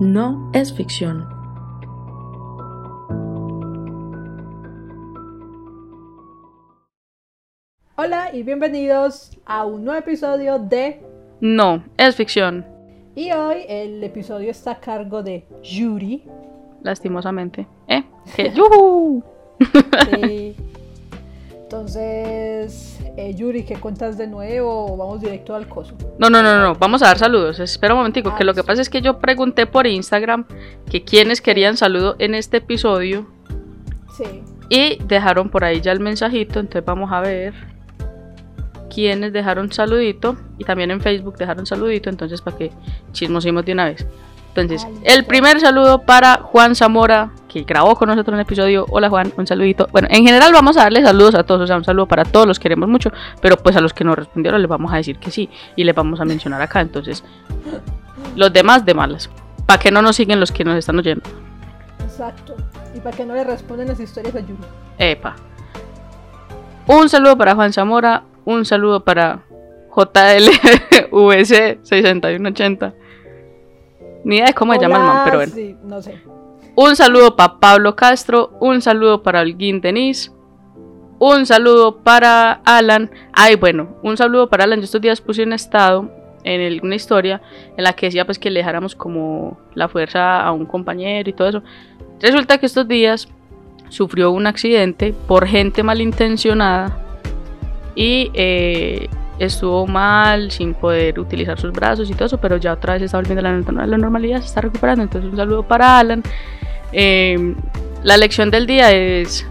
no es ficción. Hola y bienvenidos a un nuevo episodio de No es ficción. Y hoy el episodio está a cargo de Yuri. Lastimosamente. ¿Eh? ¡Yuhu! Sí. Entonces, eh, Yuri, ¿qué cuentas de nuevo o vamos directo al coso? No, no, no, no. Vamos a dar saludos. Espera un momentico. Ah, que lo que listo. pasa es que yo pregunté por Instagram que quienes querían saludo en este episodio. Sí. Y dejaron por ahí ya el mensajito. Entonces vamos a ver quienes dejaron saludito. Y también en Facebook dejaron saludito. Entonces para que chismosimos de una vez. Entonces, Ah, el primer saludo para Juan Zamora, que grabó con nosotros un episodio. Hola Juan, un saludito. Bueno, en general vamos a darle saludos a todos, o sea, un saludo para todos, los queremos mucho, pero pues a los que nos respondieron les vamos a decir que sí y les vamos a mencionar acá. Entonces, los demás de malas. ¿Para que no nos siguen los que nos están oyendo? Exacto. Y para que no le responden las historias a Yuri. Epa. Un saludo para Juan Zamora, un saludo para JLVC 6180. Ni idea de cómo se llama el man, pero bueno. Sí, no sé. Un saludo para Pablo Castro, un saludo para Holguín Denis, un saludo para Alan. Ay, bueno, un saludo para Alan. Yo estos días puse un estado en el- una historia en la que decía pues que le dejáramos como la fuerza a un compañero y todo eso. Resulta que estos días sufrió un accidente por gente malintencionada y eh, estuvo mal, sin poder utilizar sus brazos y todo eso, pero ya otra vez está volviendo a la, normalidad, se está recuperando. Entonces un saludo para Alan. Eh, la lección del día es,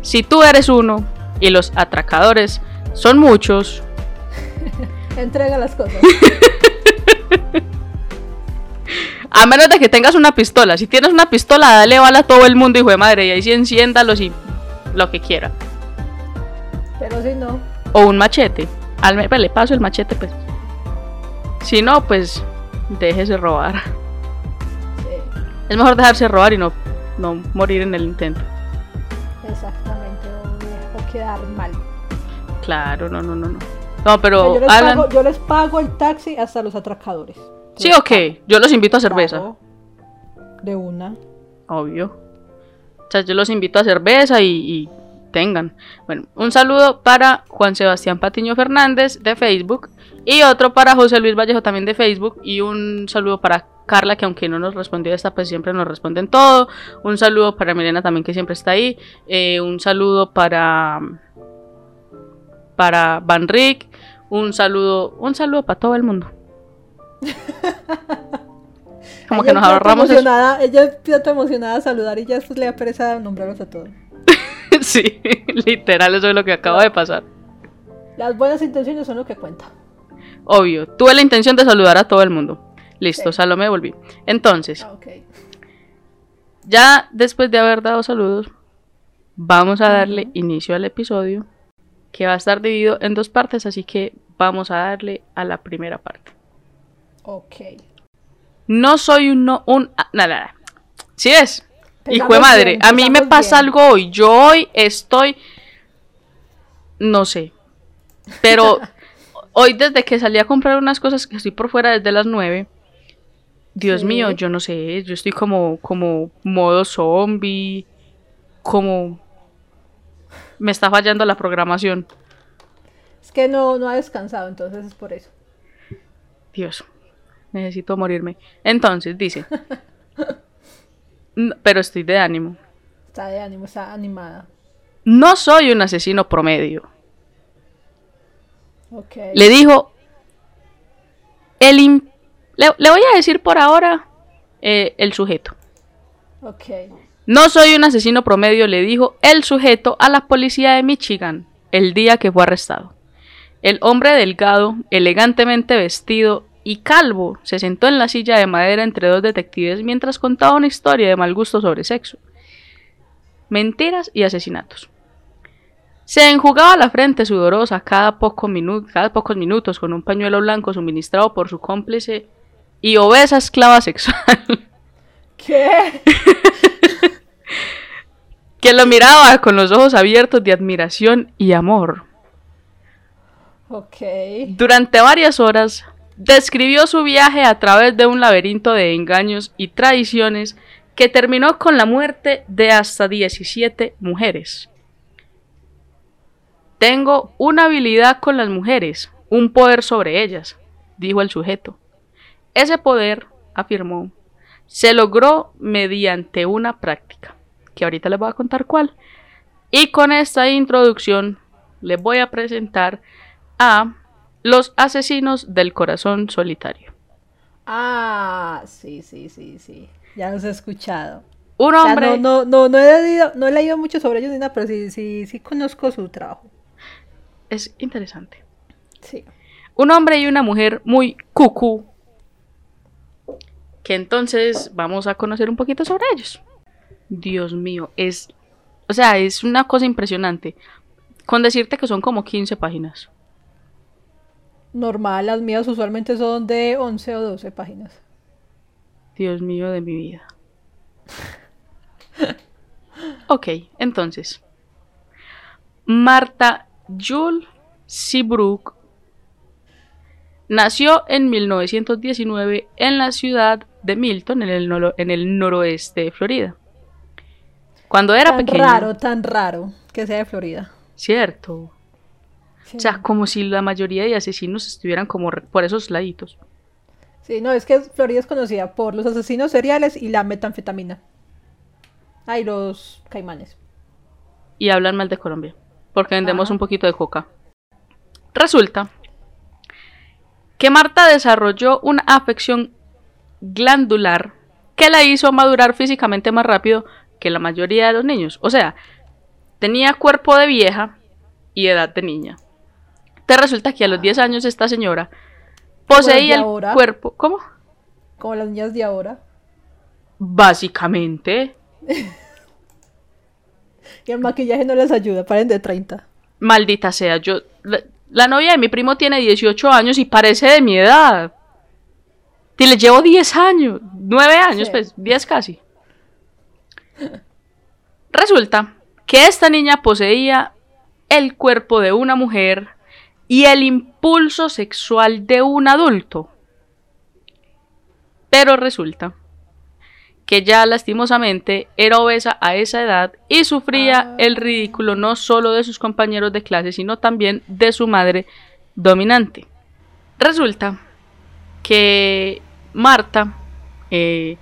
si tú eres uno y los atracadores son muchos, Entrega las cosas. a menos de que tengas una pistola, si tienes una pistola, dale bala a todo el mundo, hijo de madre, y ahí sí enciéndalos y lo que quiera. Pero si no, O un machete. Al le paso el machete, pues. Si no, pues déjese robar. sí, Es mejor dejarse robar y no, no morir en el intento. exactamente. O, o quedar mal. Claro, no, no, no, no. No, O pero sea, yo, les Alan. pago, yo les pago el taxi hasta los atracadores. Sí, ok. Yo los invito a cerveza. pago De una. Obvio. O sea, yo los invito a cerveza y, y tengan. Bueno, un saludo para Juan Sebastián Patiño Fernández de Facebook y otro para José Luis Vallejo también de Facebook y un saludo para Carla que aunque no nos respondió esta pues siempre nos responden todo. Un saludo para Milena también que siempre está ahí. Eh, un saludo para para Van Rick. Un saludo, un saludo para todo el mundo. Como que nos ahorramos eso. Ella empieza emocionada a saludar y ya le da pereza nombrarlos a todos. Sí, literal, eso es lo que acaba de pasar. Las buenas intenciones son lo que cuenta. Obvio, tuve la intención de saludar a todo el mundo. Listo, Sí. Salomé, volví. Entonces, Ah, ok. ya después de haber dado saludos, vamos a darle inicio al episodio, que va a estar dividido en dos partes, así que vamos a darle a la primera parte. Ok. No soy un... No, un ah, nada, nada. Sí es. Hijo de madre, bien, a mí me pasa bien. algo hoy. Yo hoy estoy... No sé. Pero hoy desde que salí a comprar unas cosas que estoy por fuera desde las 9. Dios Sí. mío, yo no sé. Yo estoy como, como modo zombie. Como... Me está fallando la programación. Es que no, no ha descansado, entonces es por eso. Dios, necesito morirme. Entonces, dice. "N- Pero estoy de ánimo. Está de ánimo, está animada. No soy un asesino promedio. Ok. Le dijo. El le, le voy a decir por ahora eh, el sujeto. Ok. No soy un asesino promedio, le dijo el sujeto a la policía de Michigan el día que fue arrestado. El hombre delgado, elegantemente vestido y calvo se sentó en la silla de madera entre dos detectives mientras contaba una historia de mal gusto sobre sexo, mentiras y asesinatos. Se enjugaba la frente sudorosa cada, poco cada pocos minutos con un pañuelo blanco suministrado por su cómplice y obesa esclava sexual. ¿Qué? que lo miraba con los ojos abiertos de admiración y amor. Durante varias horas describió su viaje a través de un laberinto de engaños y traiciones que terminó con la muerte de hasta 17 mujeres. Tengo una habilidad con las mujeres, un poder sobre ellas, dijo el sujeto. Ese poder, afirmó, se logró mediante una práctica, que ahorita les voy a contar cuál. Y con esta introducción les voy a presentar a los asesinos del corazón solitario. Ah, sí, sí, sí, sí. Ya los he escuchado. Un O sea, hombre, no, no, no, no he leído, no he leído mucho sobre ellos ni nada, pero sí, sí, sí conozco su trabajo. es interesante. Sí. Un hombre y una mujer muy cucú. Que entonces vamos a conocer un poquito sobre ellos. Dios mío, es. O sea, es una cosa impresionante. Con decirte que son como 15 páginas. Normal, las mías usualmente son de 11 o 12 páginas. Dios mío de mi vida. Ok, entonces. Marta Jules Seabrook nació en 1919 en la ciudad de Milton, en el, noro- en el noroeste de Florida. Cuando era tan pequeña. raro, tan raro que sea de Florida. Cierto. Sí. O sea, como si la mayoría de asesinos estuvieran como por esos laditos. Sí, no, es que Florida es conocida por los asesinos seriales y la metanfetamina. Ah, y los caimanes. y hablan mal de Colombia, porque vendemos Ajá. un poquito de coca. Resulta que Marta desarrolló una afección glandular que la hizo madurar físicamente más rápido que la mayoría de los niños. O sea, tenía cuerpo de vieja y edad de niña. Te resulta que a los 10 años esta señora poseía el ahora. cuerpo... ¿Cómo? Como las niñas de ahora. Básicamente. Y el maquillaje no les ayuda, paren de 30. Maldita sea, yo. La, la novia de mi primo tiene 18 años y parece de mi edad. Y le llevo 10 años, 9 años, Sí. pues 10 casi. Resulta que esta niña poseía el cuerpo de una mujer y el impulso sexual de un adulto. Pero resulta que ya lastimosamente era obesa a esa edad y sufría Ah. el ridículo no solo de sus compañeros de clase, sino también de su madre dominante. Resulta que Marta eh,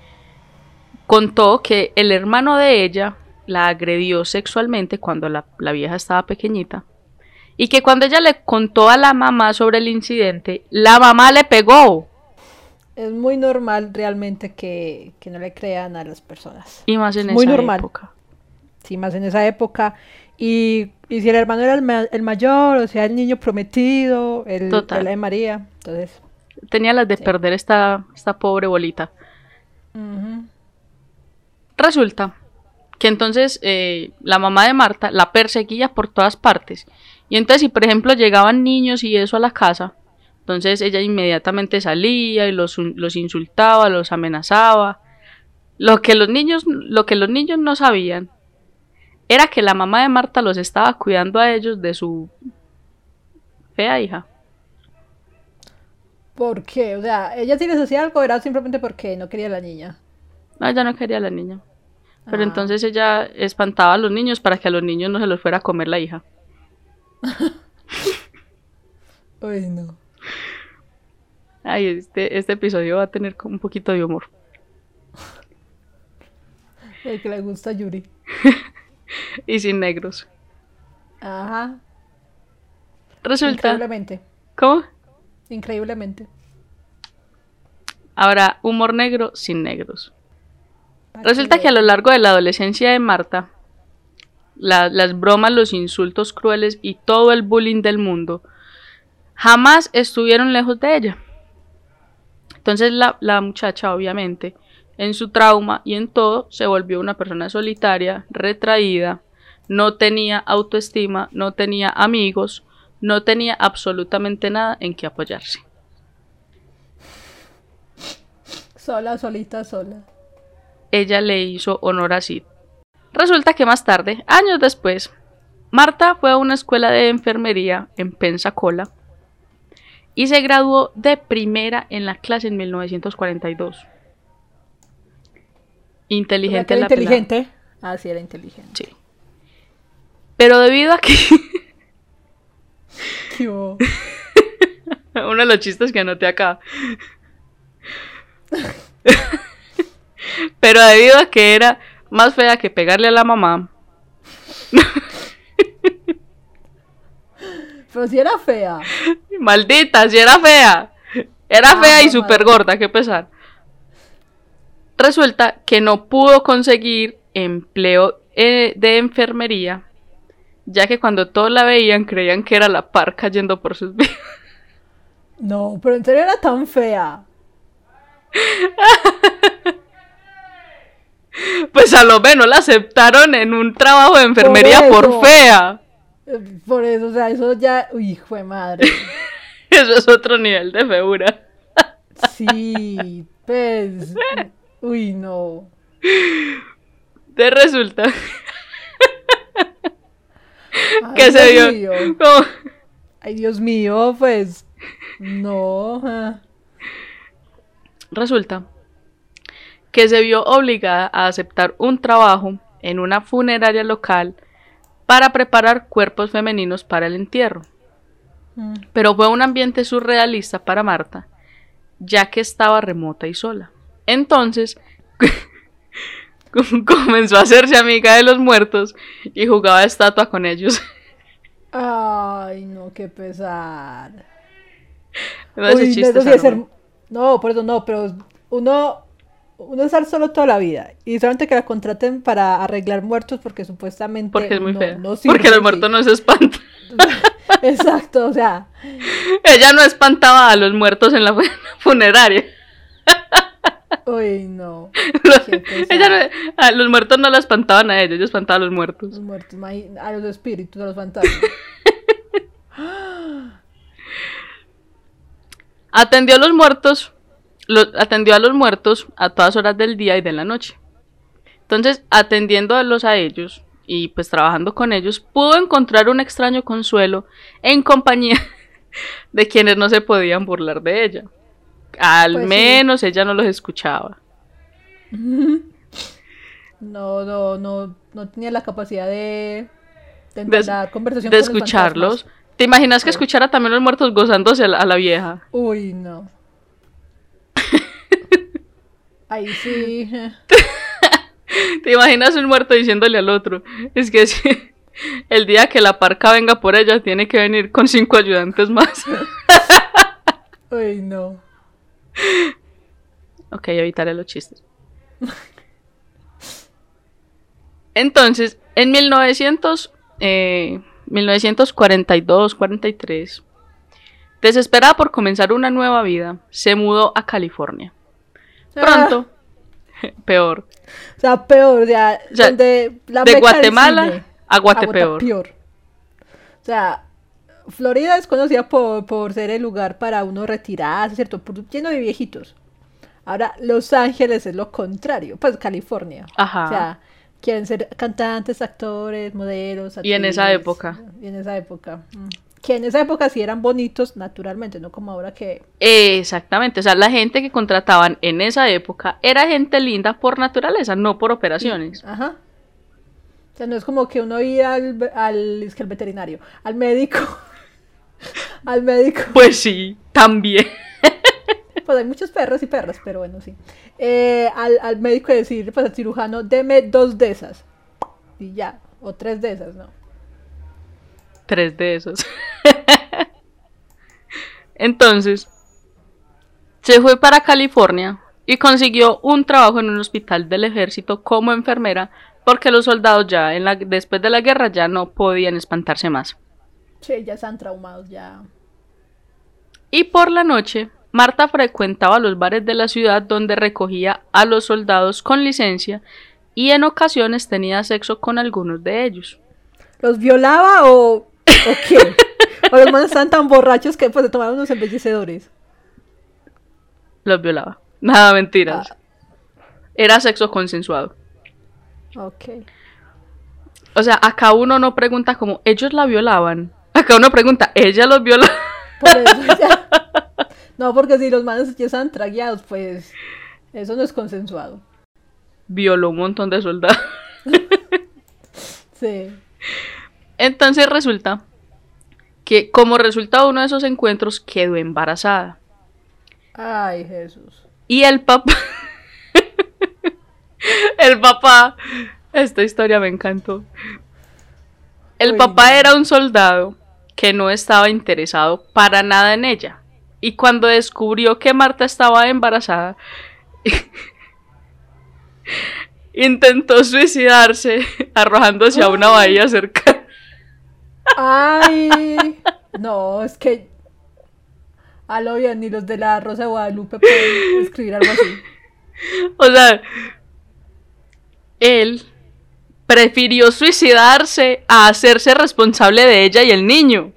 contó que el hermano de ella la agredió sexualmente cuando la, la vieja estaba pequeñita y que cuando ella le contó a la mamá sobre el incidente, la mamá le pegó. Es muy normal realmente que, que no le crean a las personas. Y más en Muy esa normal. época. Sí, más en esa época. Y, y si el hermano era el, ma- el mayor, o sea, el niño prometido, el, Total. el de María. Entonces, Tenía las de Sí. perder esta, esta pobre bolita. Resulta que entonces eh, la mamá de Marta la perseguía por todas partes. Y entonces si por ejemplo llegaban niños y eso a la casa, entonces ella inmediatamente salía y los, los insultaba, los amenazaba. Lo que los niños, lo que los niños no sabían era que la mamá de Marta los estaba cuidando a ellos de su fea hija. ¿por qué? O sea, ella sí les hacía algo, era simplemente porque no quería a la niña. No, ella no quería a la niña. Pero Ah. entonces ella espantaba a los niños para que a los niños no se los fuera a comer la hija. Uy, no. Ay, este, este episodio va a tener como un poquito de humor. El que le gusta a Yuri. Y sin negros. Ajá. Resulta. Increíblemente. ¿Cómo? Increíblemente. Habrá humor negro sin negros. Resulta que a lo largo de la adolescencia de Marta, la- las bromas, los insultos crueles y todo el bullying del mundo jamás estuvieron lejos de ella. Entonces la, la muchacha, obviamente, en su trauma y en todo, se volvió una persona solitaria, retraída, no tenía autoestima, no tenía amigos, no tenía absolutamente nada en que apoyarse. Sola, solita, sola. ella le hizo honor a Sid. Resulta que más tarde, años después, Marta fue a una escuela de enfermería en Pensacola y se graduó de primera en la clase en 1942. Inteligente ¿Era la pelada. inteligente? Ah, sí, era inteligente. Sí. Pero debido a que ¿Qué hubo? uno de los chistes que anoté acá. Pero debido a que era más fea que pegarle a la mamá, Pero si era fea. maldita, si era fea. Era Ah, fea y súper gorda, qué pesar. Resulta que no pudo conseguir empleo eh, de enfermería, ya que cuando todos la veían creían que era la par cayendo por sus vidas. No, pero en serio era tan fea. Pues a lo menos la aceptaron en un trabajo de enfermería por, fea. Eh, Por eso, o sea, eso ya. Uy, hijo de madre. Eso es otro nivel de feura. Sí, pues. Uy, no. Te resulta Ay, que se Dios mío. como- Ay, Dios mío, pues. No. Resulta que se vio obligada a aceptar un trabajo en una funeraria local para preparar cuerpos femeninos para el entierro. Mm. Pero fue un ambiente surrealista para Marta, ya que estaba remota y sola. Entonces, comenzó a hacerse amiga de los muertos y jugaba estatua con ellos. Ay, no, qué pesar. Ese Uy, ser-. No, por eso no, pero uno, uno estar solo toda la vida y solamente que la contraten para arreglar muertos porque supuestamente Porque es muy no, fea. no Porque los muertos no se espantan. Exacto, o sea, Ella no espantaba a los muertos en la fu- funeraria. uy, no. Los- ella no- a los muertos no la espantaban a ellos, ellos espantaban a los muertos. Los muertos, a los espíritus, a los fantasmas. Atendió a los muertos, lo- atendió a los muertos a todas horas del día y de la noche. Entonces, atendiéndolos a ellos y pues trabajando con ellos, pudo encontrar un extraño consuelo en compañía de quienes no se podían burlar de ella. Al Pues sí. menos ella no los escuchaba. No, no, no, no tenía la capacidad de, de De- conversación De con los escucharlos. ¿Te imaginas que escuchara también los muertos gozándose a la, a la vieja? Uy, no. Ahí sí. ¿Te imaginas un muerto diciéndole al otro? Es que si el día que la parca venga por ella, tiene que venir con cinco ayudantes más. Uy, no. ok, evitaré los chistes. Entonces, en 1900, eh, 1942-43, desesperada por comenzar una nueva vida, se mudó a California. Pronto, peor, Ah, o sea, peor, sea, O sea, donde la de Guatemala cine, a Guatepeor. Guatapeor. O sea, Florida es conocida por, por ser el lugar para uno retirarse, ¿cierto? Por- lleno de viejitos. Ahora, Los Ángeles es lo contrario, pues California. Ajá. O sea, quieren ser cantantes, actores, modelos. Y en esa actrices, época. Y en esa época. mm. Que en esa época sí eran bonitos naturalmente, no como ahora que... Exactamente, o sea, la gente que contrataban en esa época era gente linda por naturaleza, no por operaciones. Ajá. O sea, no es como que uno ir al, al, es que el veterinario, al médico, al médico. Pues sí, también. Pues hay muchos perros y perras, pero bueno, sí. Eh, al, al médico y decir, pues al cirujano, deme dos de esas. Y ya, o tres de esas, ¿no? Tres de esos. Entonces, se fue para California y consiguió un trabajo en un hospital del ejército como enfermera porque los soldados ya en la, después de la guerra ya no podían espantarse más. Sí, ya están traumados, ya. Y por la noche, Marta frecuentaba los bares de la ciudad donde recogía a los soldados con licencia y en ocasiones tenía sexo con algunos de ellos. ¿Los violaba o, o qué? o los manos estaban tan borrachos que pues se tomaban unos embellecedores. Los violaba. Nada, mentiras. Era sexo consensuado. Ok. O sea, acá uno no pregunta como ellos la violaban. Acá uno pregunta, ella los violó. Por eso, ya. No, porque si los manes ya están tragueados, pues eso no es consensuado. Violó un montón de soldados. Sí. Entonces resulta que como resultado de uno de esos encuentros quedó embarazada. Ay, Jesús. Y el papá... el papá... Esta historia me encantó. El Uy, papá no. era un soldado que no estaba interesado para nada en ella. Y cuando descubrió que Marta estaba embarazada, intentó suicidarse arrojándose a una bahía cercana. Ay. No, es que. A lo bien, ni los de la Rosa de Guadalupe pueden escribir algo así. O sea, él prefirió suicidarse a hacerse responsable de ella y el niño.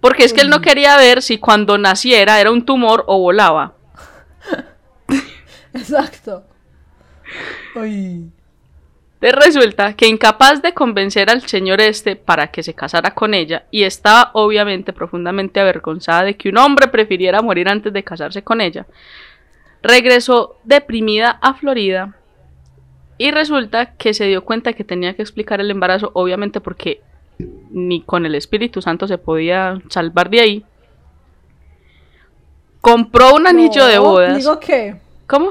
Porque es que él no quería ver si cuando naciera era un tumor o volaba. Exacto. Uy. Te resulta que incapaz de convencer al señor este para que se casara con ella, y estaba obviamente profundamente avergonzada de que un hombre prefiriera morir antes de casarse con ella, regresó deprimida a Florida y resulta que se dio cuenta que tenía que explicar el embarazo, obviamente porque ni con el Espíritu Santo se podía salvar de ahí. Compró un anillo de bodas. Digo que. ¿Cómo?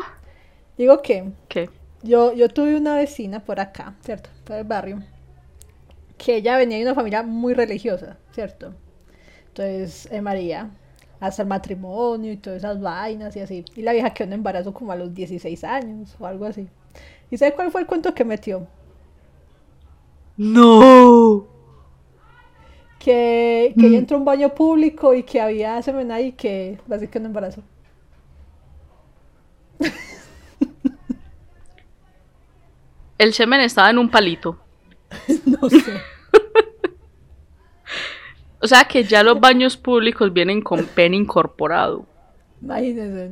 Digo que. ¿Qué? Yo, yo tuve una vecina por acá, ¿cierto? Por el barrio. Que ella venía de una familia muy religiosa, ¿cierto? Entonces, eh, María, hasta el matrimonio y todas esas vainas y así. Y la vieja quedó en embarazo como a los 16 años o algo así. ¿Y sabe cuál fue el cuento que metió? No. Que, que ella entró a un baño público y que había semen ahí que básicamente en embarazo. El semen estaba en un palito. No sé. O sea que ya los baños públicos vienen con pen incorporado. Imagínense.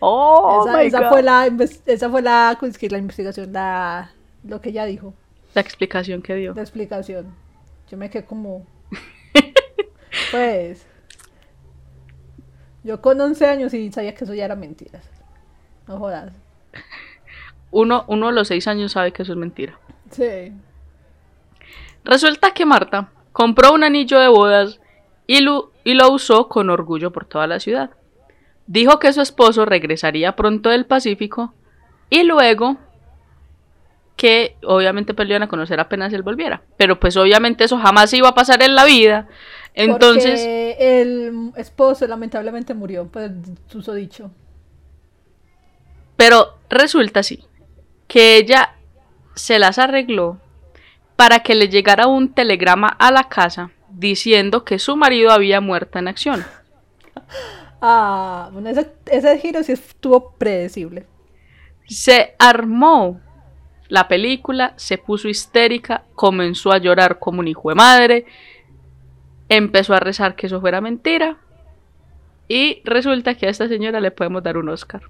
Oh, esa, my esa God. fue la esa fue la, ¿cómo es que la investigación, la, lo que ella dijo, La explicación que dio. la explicación. Yo me quedé como, pues, yo con 11 años y sabía que eso ya era mentiras. No jodas. Uno, uno a los seis años sabe que eso es mentira. Sí. Resulta que Marta compró un anillo de bodas y lo, y lo usó con orgullo por toda la ciudad. Dijo que su esposo regresaría pronto del Pacífico y luego que obviamente pues, lo iban a conocer apenas él volviera. Pero pues obviamente eso jamás iba a pasar en la vida. Entonces, Porque el esposo lamentablemente murió, pues, uso dicho. pero resulta así, que ella se las arregló para que le llegara un telegrama a la casa diciendo que su marido había muerto en acción. Ah, bueno, ese, ese giro sí estuvo predecible. Se armó la película, se puso histérica, comenzó a llorar como un hijo de madre, empezó a rezar que eso fuera mentira y resulta que a esta señora le podemos dar un Oscar.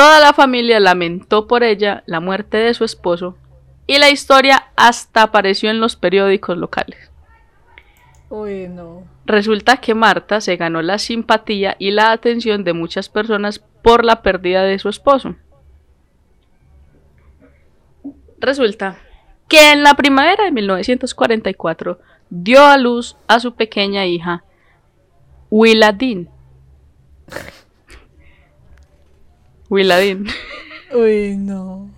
Toda la familia lamentó por ella la muerte de su esposo y la historia hasta apareció en los periódicos locales. Uy, no. Resulta que Marta se ganó la simpatía y la atención de muchas personas por la pérdida de su esposo. Resulta que en la primavera de 1944 dio a luz a su pequeña hija, Willa Dean. Willa Dean. Uy, no.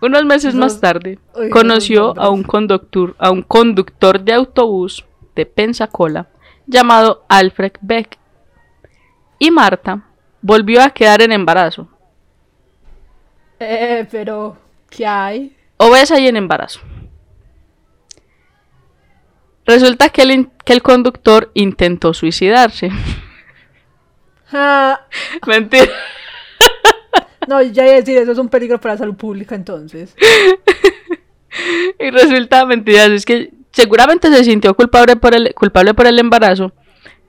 Unos meses más tarde, Uy, conoció a un conductor, a un conductor de autobús de Pensacola llamado Alfred Beck. Y Marta volvió a quedar en embarazo, Eh, pero, ¿qué hay? obesa y en embarazo. Resulta que el, que el conductor intentó suicidarse. Mentira. no, ya iba a decir, eso es un peligro para la salud pública entonces. Y resulta mentira, es que seguramente se sintió culpable por el, culpable por el embarazo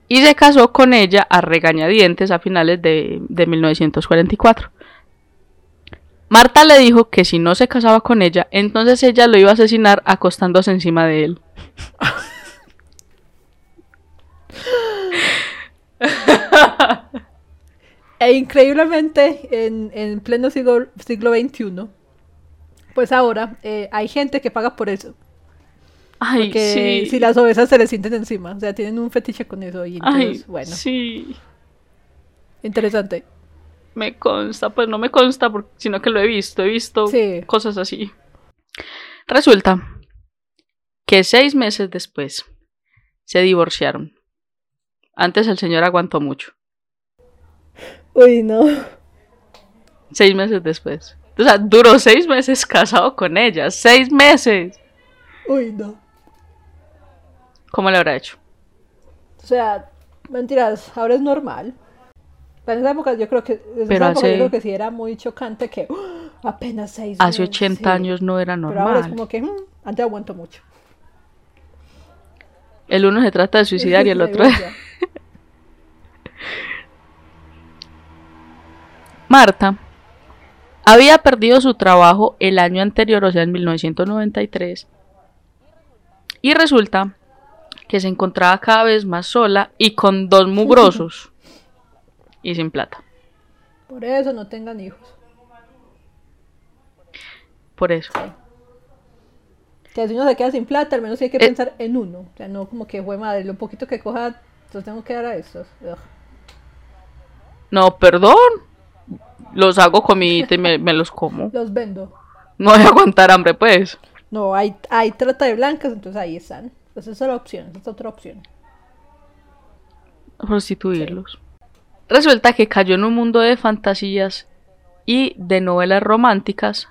y se casó con ella a regañadientes a finales de, de 1944. Marta le dijo que si no se casaba con ella, entonces ella lo iba a asesinar acostándose encima de él. E increíblemente, en, en pleno siglo, siglo XXI, pues ahora eh, hay gente que paga por eso. Ay, Porque sí. si las ovejas se les sienten encima. O sea, tienen un fetiche con eso. Y entonces, Ay, bueno, sí. interesante. Me consta, pues no me consta, por- sino que lo he visto, he visto Sí. cosas así. Resulta que seis meses después se divorciaron. Antes el señor aguantó mucho. Uy, no. Seis meses después. O sea, duró seis meses casado con ella. Seis meses. Uy, no. ¿Cómo le habrá hecho? O sea, mentiras, ahora es normal. En esa época yo creo que, en esa Pero época yo hace- creo que sí era muy chocante que ¡oh! apenas seis Hace meses, 80 sí. años no era Pero ahora es normal. como que "Mm, antes aguanto mucho. El uno se trata de suicidar y el otro... Marta había perdido su trabajo el año anterior, o sea, en 1993, y resulta que se encontraba cada vez más sola y con dos mugrosos y sin plata. Por eso no tengan hijos. Por eso. Que si uno se queda sin plata, al menos hay que Eh. pensar en uno. O sea, no como que fue madre, lo poquito que coja, los tengo que dar a estos. Ugh. No, perdón. Los hago comidita y me, me los como. Los vendo. No voy a aguantar hambre, pues. No, hay, hay trata de blancas, entonces ahí están. Entonces esa es la opción, esa es otra opción. Prostituirlos. Resulta que cayó en un mundo de fantasías y de novelas románticas,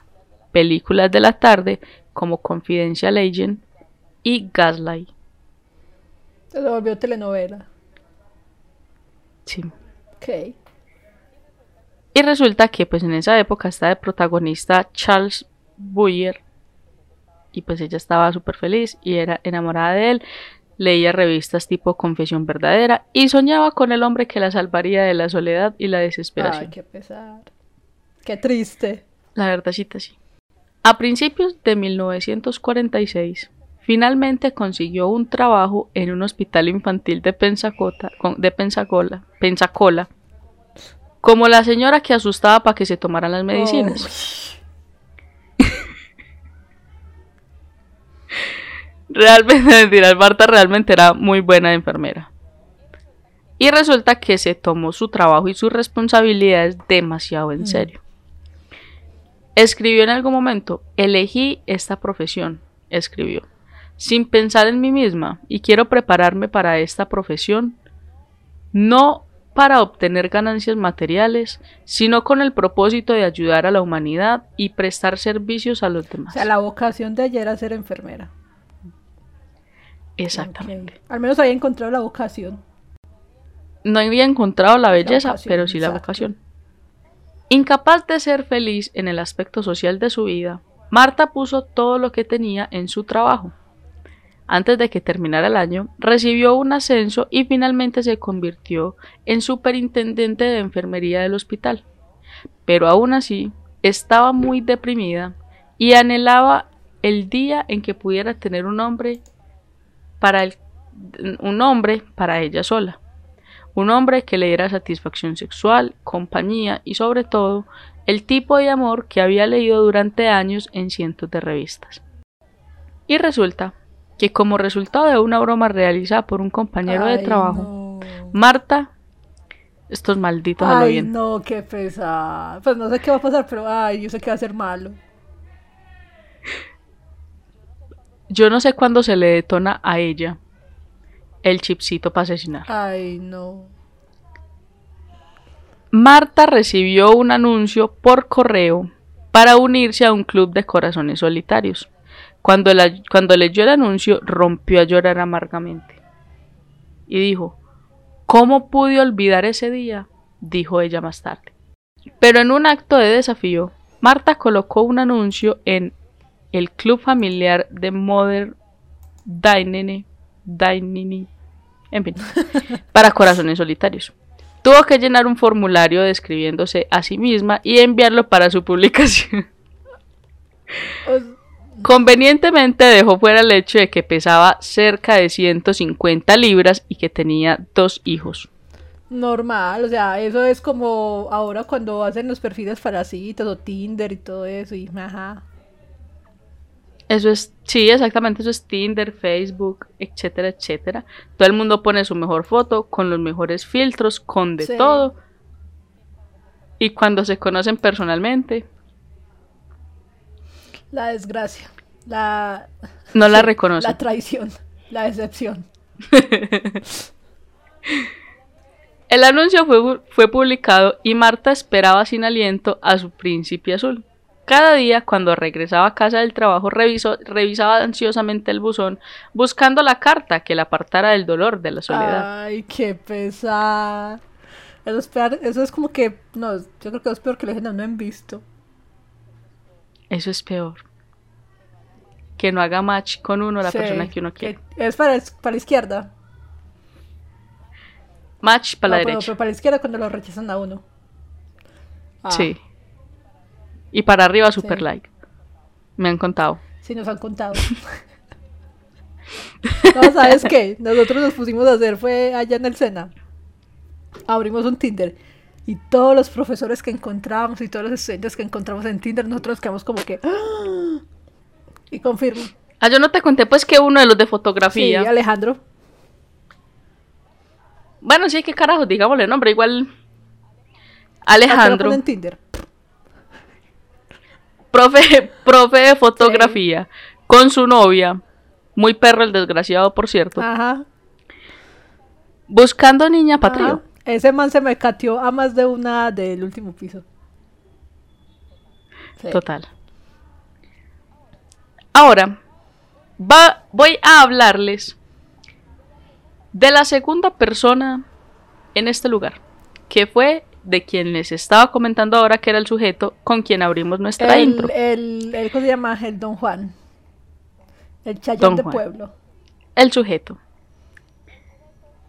películas de la tarde como Confidential Agent y Gaslight. Se volvió telenovela. Sí. Ok. Y resulta que pues en esa época está de protagonista Charles Boyer y pues ella estaba súper feliz y era enamorada de él. Leía revistas tipo Confesión Verdadera y soñaba con el hombre que la salvaría de la soledad y la desesperación. Ay, qué pesar. Qué triste. La verdad sí. A principios de 1946, finalmente consiguió un trabajo en un hospital infantil de Pensacola, de Pensacola, Pensacola, como la señora que asustaba para que se tomaran las medicinas. Realmente, mentira, Marta realmente era muy buena enfermera. Y resulta que se tomó su trabajo y sus responsabilidades demasiado en Mm. serio. Escribió en algún momento, elegí esta profesión, escribió, sin pensar en mí misma y quiero prepararme para esta profesión, no para obtener ganancias materiales, sino con el propósito de ayudar a la humanidad y prestar servicios a los O demás. sea, la vocación de ella era ser enfermera. Exactamente. Al menos había encontrado la vocación. No había encontrado la belleza, vocación, pero sí la exacto. vocación. Incapaz de ser feliz en el aspecto social de su vida, Marta puso todo lo que tenía en su trabajo. Antes de que terminara el año, recibió un ascenso y finalmente se convirtió en superintendente de enfermería del hospital. Pero aún así, estaba muy deprimida y anhelaba el día en que pudiera tener un hombre para un hombre para ella sola. Un hombre que le diera satisfacción sexual, compañía y sobre todo el tipo de amor que había leído durante años en cientos de revistas. Y resulta que como resultado de una broma realizada por un compañero de trabajo, no. Marta, estos malditos Ay, bien, no, qué pesar. Pues no sé qué va a pasar, pero ay, yo sé que va a ser malo. yo no sé cuándo se le detona a ella el chipcito para asesinar. Ay, no. Marta recibió un anuncio por correo para unirse a un club de corazones solitarios. Cuando, la- cuando leyó el anuncio, rompió a llorar amargamente. Y dijo, ¿cómo pude olvidar ese día? dijo ella más tarde. Pero en un acto de desafío, Marta colocó un anuncio en el club familiar de Mother Dainene, Dainini, en fin, para corazones solitarios. Tuvo que llenar un formulario describiéndose a sí misma y enviarlo para su publicación. Convenientemente dejó fuera el hecho de que pesaba cerca de 150 libras y que tenía dos hijos. Normal, o sea, eso es como ahora cuando hacen los perfiles para citas o Tinder y todo eso, y ajá. Eso es, sí, exactamente, eso es Tinder, Facebook, etcétera, etcétera. Todo el mundo pone su mejor foto con los mejores filtros, con de Sí. todo. Y cuando se conocen personalmente, La desgracia, la, no la sí, reconocen. la traición, la decepción. El anuncio fue, fue publicado y Marta esperaba sin aliento a su príncipe azul. Cada día, cuando regresaba a casa del trabajo, revisó- revisaba ansiosamente el buzón, buscando la carta que la apartara del dolor de la soledad. Ay, qué pesar. Eso es, peor- eso es como que, no, yo creo que es peor que le dejen uno en visto. Eso es peor. Que no haga match con uno la Sí, persona que uno quiere. Es para, para la izquierda. Match para No, la pero- derecha. pero para la izquierda cuando lo rechazan a uno. Ah, Sí. Y para arriba, super Sí. like. Me han contado. Sí, nos han contado. no, ¿sabes qué? Nosotros nos pusimos a hacer, fue allá en el Sena. Abrimos un Tinder. Y todos los profesores que encontrábamos y todos los estudiantes que encontramos en Tinder, nosotros quedamos como que... ¡ah! Y confirmo. Ah, yo no te conté pues que uno de los de Sí, fotografía. Alejandro. Bueno, sí, qué carajo, digámosle nombre, igual. ¿A qué lo Alejandro, pone en Tinder? profe, profe de fotografía, con su novia, muy perro el desgraciado, por cierto, Ajá. buscando niña ajá. patrio. Ese man se me cateó a más de una del último piso. Sí. Total. Ahora, va, voy a hablarles de la segunda persona en este lugar, que fue de quien les estaba comentando ahora que era el sujeto con quien abrimos nuestra El, intro. el, el, ¿cómo se llama? El Don Juan. El chayón de Juan. pueblo. El sujeto.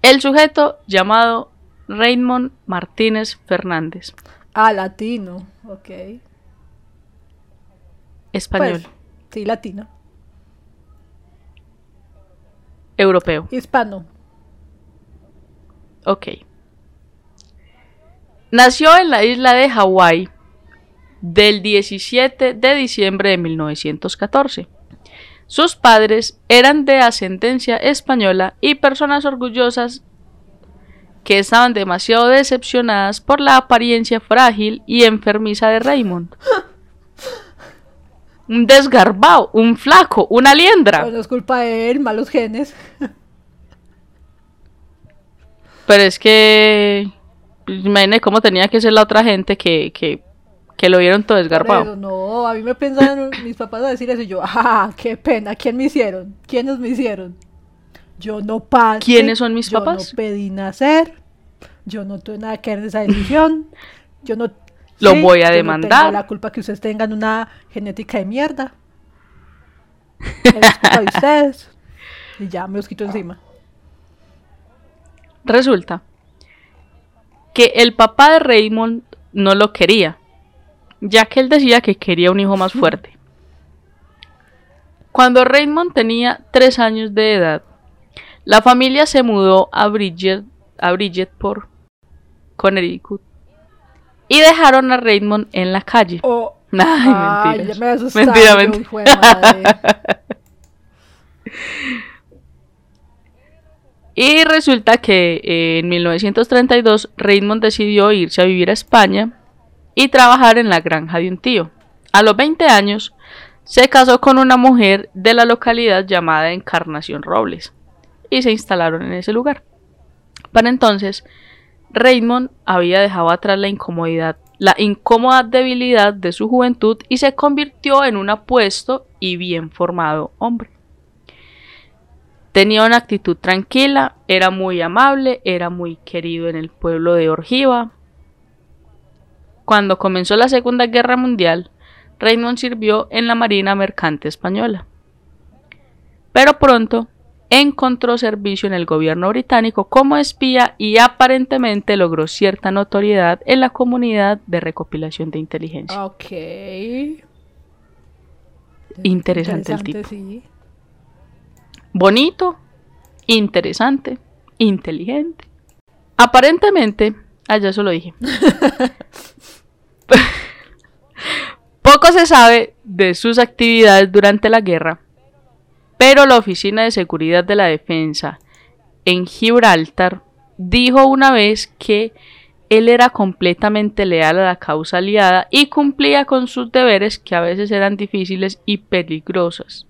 El sujeto llamado Raymond Martínez Fernández, Ah, latino. Ok. español, Pues, sí, latino. europeo. Hispano. Ok. Nació en la isla de Hawái del 17 de diciembre de 1914. Sus padres eran de ascendencia española y personas orgullosas que estaban demasiado decepcionadas por la apariencia frágil y enfermiza de Raymond. Un desgarbado, un flaco, una liendra. Pero no es culpa de él, malos genes. Pero es que. pues, Imagínate cómo tenía que ser la otra gente que, que, que lo vieron todo desgarbado. eso, no, a mí me pensaban mis papás a decir eso y yo, ah, qué pena, ¿quién me hicieron? ¿Quiénes me hicieron? Yo no pasé. ¿Quiénes son mis yo papás? no pedí nacer. Yo no tuve nada que ver en esa decisión. Yo no. Lo voy a demandar. No tengo la culpa que ustedes tengan una genética de mierda. Es de ustedes. Y ya me los quito encima. Resulta que el papá de Raymond no lo quería, ya que él decía que quería un hijo más fuerte. Cuando Raymond tenía tres años de edad, la familia se mudó a Bridget, a Bridgetport, Connecticut, y dejaron a Raymond en la calle. Oh, Ay, ay, mentiras. ya me. Mentira, mentira. Y resulta que eh, en 1932 Raymond decidió irse a vivir a España y trabajar en la granja de un tío. A los 20 años se casó con una mujer de la localidad llamada Encarnación Robles y se instalaron en ese lugar. Para entonces, Raymond había dejado atrás la incomodidad, la incómoda debilidad de su juventud y se convirtió en un apuesto y bien formado hombre. Tenía una actitud tranquila, era muy amable, era muy querido en el pueblo de Orgiva. Cuando comenzó la Segunda Guerra Mundial, Raymond sirvió en la Marina Mercante Española. Pero pronto encontró servicio en el gobierno británico como espía y aparentemente logró cierta notoriedad en la comunidad de recopilación de inteligencia. Ok. Interesante el tipo. sí. Bonito, interesante, inteligente. Aparentemente, ah, ya eso lo dije. Poco se sabe de sus actividades durante la guerra, pero la Oficina de Seguridad de la Defensa en Gibraltar dijo una vez que él era completamente leal a la causa aliada y cumplía con sus deberes que a veces eran difíciles y peligrosas.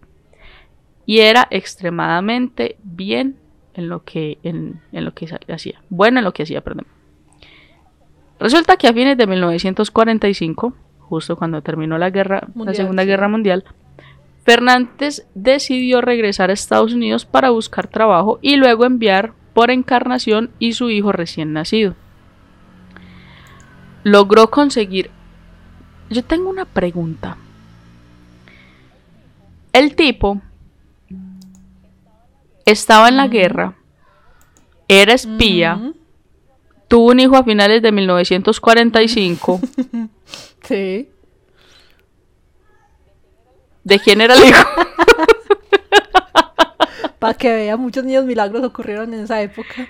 Y era extremadamente bien en lo que, en, lo que hacía. Bueno en lo que hacía, perdón. Resulta que a fines de 1945, justo cuando terminó la guerra, la Segunda Guerra Mundial, Fernández decidió regresar a Estados Unidos para buscar trabajo y luego enviar por Encarnación y su hijo recién nacido. Logró conseguir... Yo tengo una pregunta. El tipo estaba en la guerra, era espía, tuvo un hijo a finales de 1945. sí. ¿De quién era el hijo? Para que vea, muchos niños milagros ocurrieron en esa época.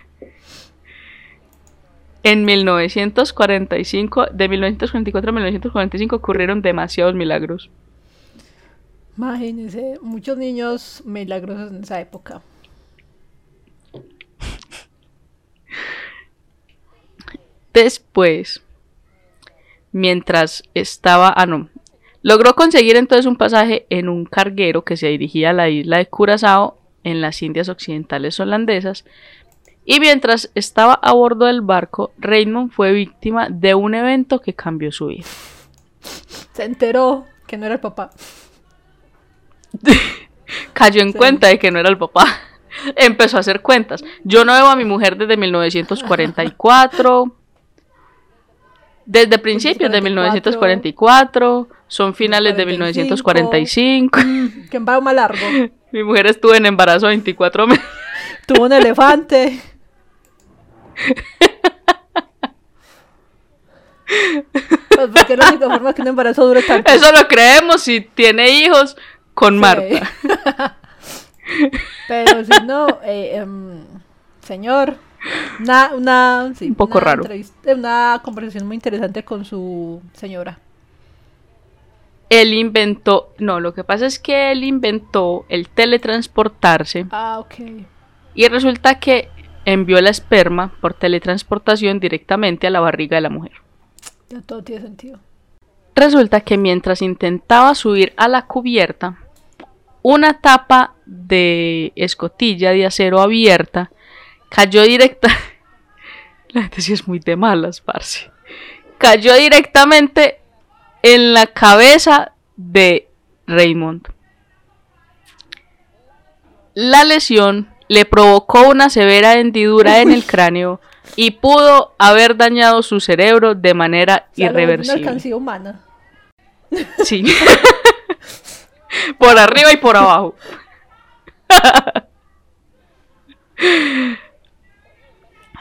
En 1945, de 1944 a 1945 ocurrieron demasiados milagros. Imagínense, muchos niños milagrosos en esa época. Después, mientras estaba, ah no, logró conseguir entonces un pasaje en un carguero que se dirigía a la isla de Curazao en las Indias Occidentales holandesas. Y mientras estaba a bordo del barco, Raymond fue víctima de un evento que cambió su vida. Se enteró que no era el papá. Cayó en cuenta de que no era el papá. Empezó a hacer cuentas. Yo no veo a mi mujer desde 1944. Desde principios de 1944, son finales de 1945. Mm, que va más largo. Mi mujer estuvo en embarazo 24 meses. Tuvo un elefante. Pues porque la única forma que un embarazo dure tanto. Eso lo creemos si tiene hijos con Marta. Pero si no, eh, em, señor, una, una, un poco raro. Una conversación muy interesante con su señora. Él inventó, no, lo que pasa es que él inventó el teletransportarse. Ah, ok. Y resulta que envió la esperma por teletransportación directamente a la barriga de la mujer. Ya todo tiene sentido. Resulta que mientras intentaba subir a la cubierta, una tapa de escotilla de acero abierta cayó directa. La gente sí es muy de malas, parce. Cayó directamente en la cabeza de Raymond. La lesión le provocó una severa hendidura en el cráneo y pudo haber dañado su cerebro de manera irreversible. Una humana. Sí. por arriba y por abajo.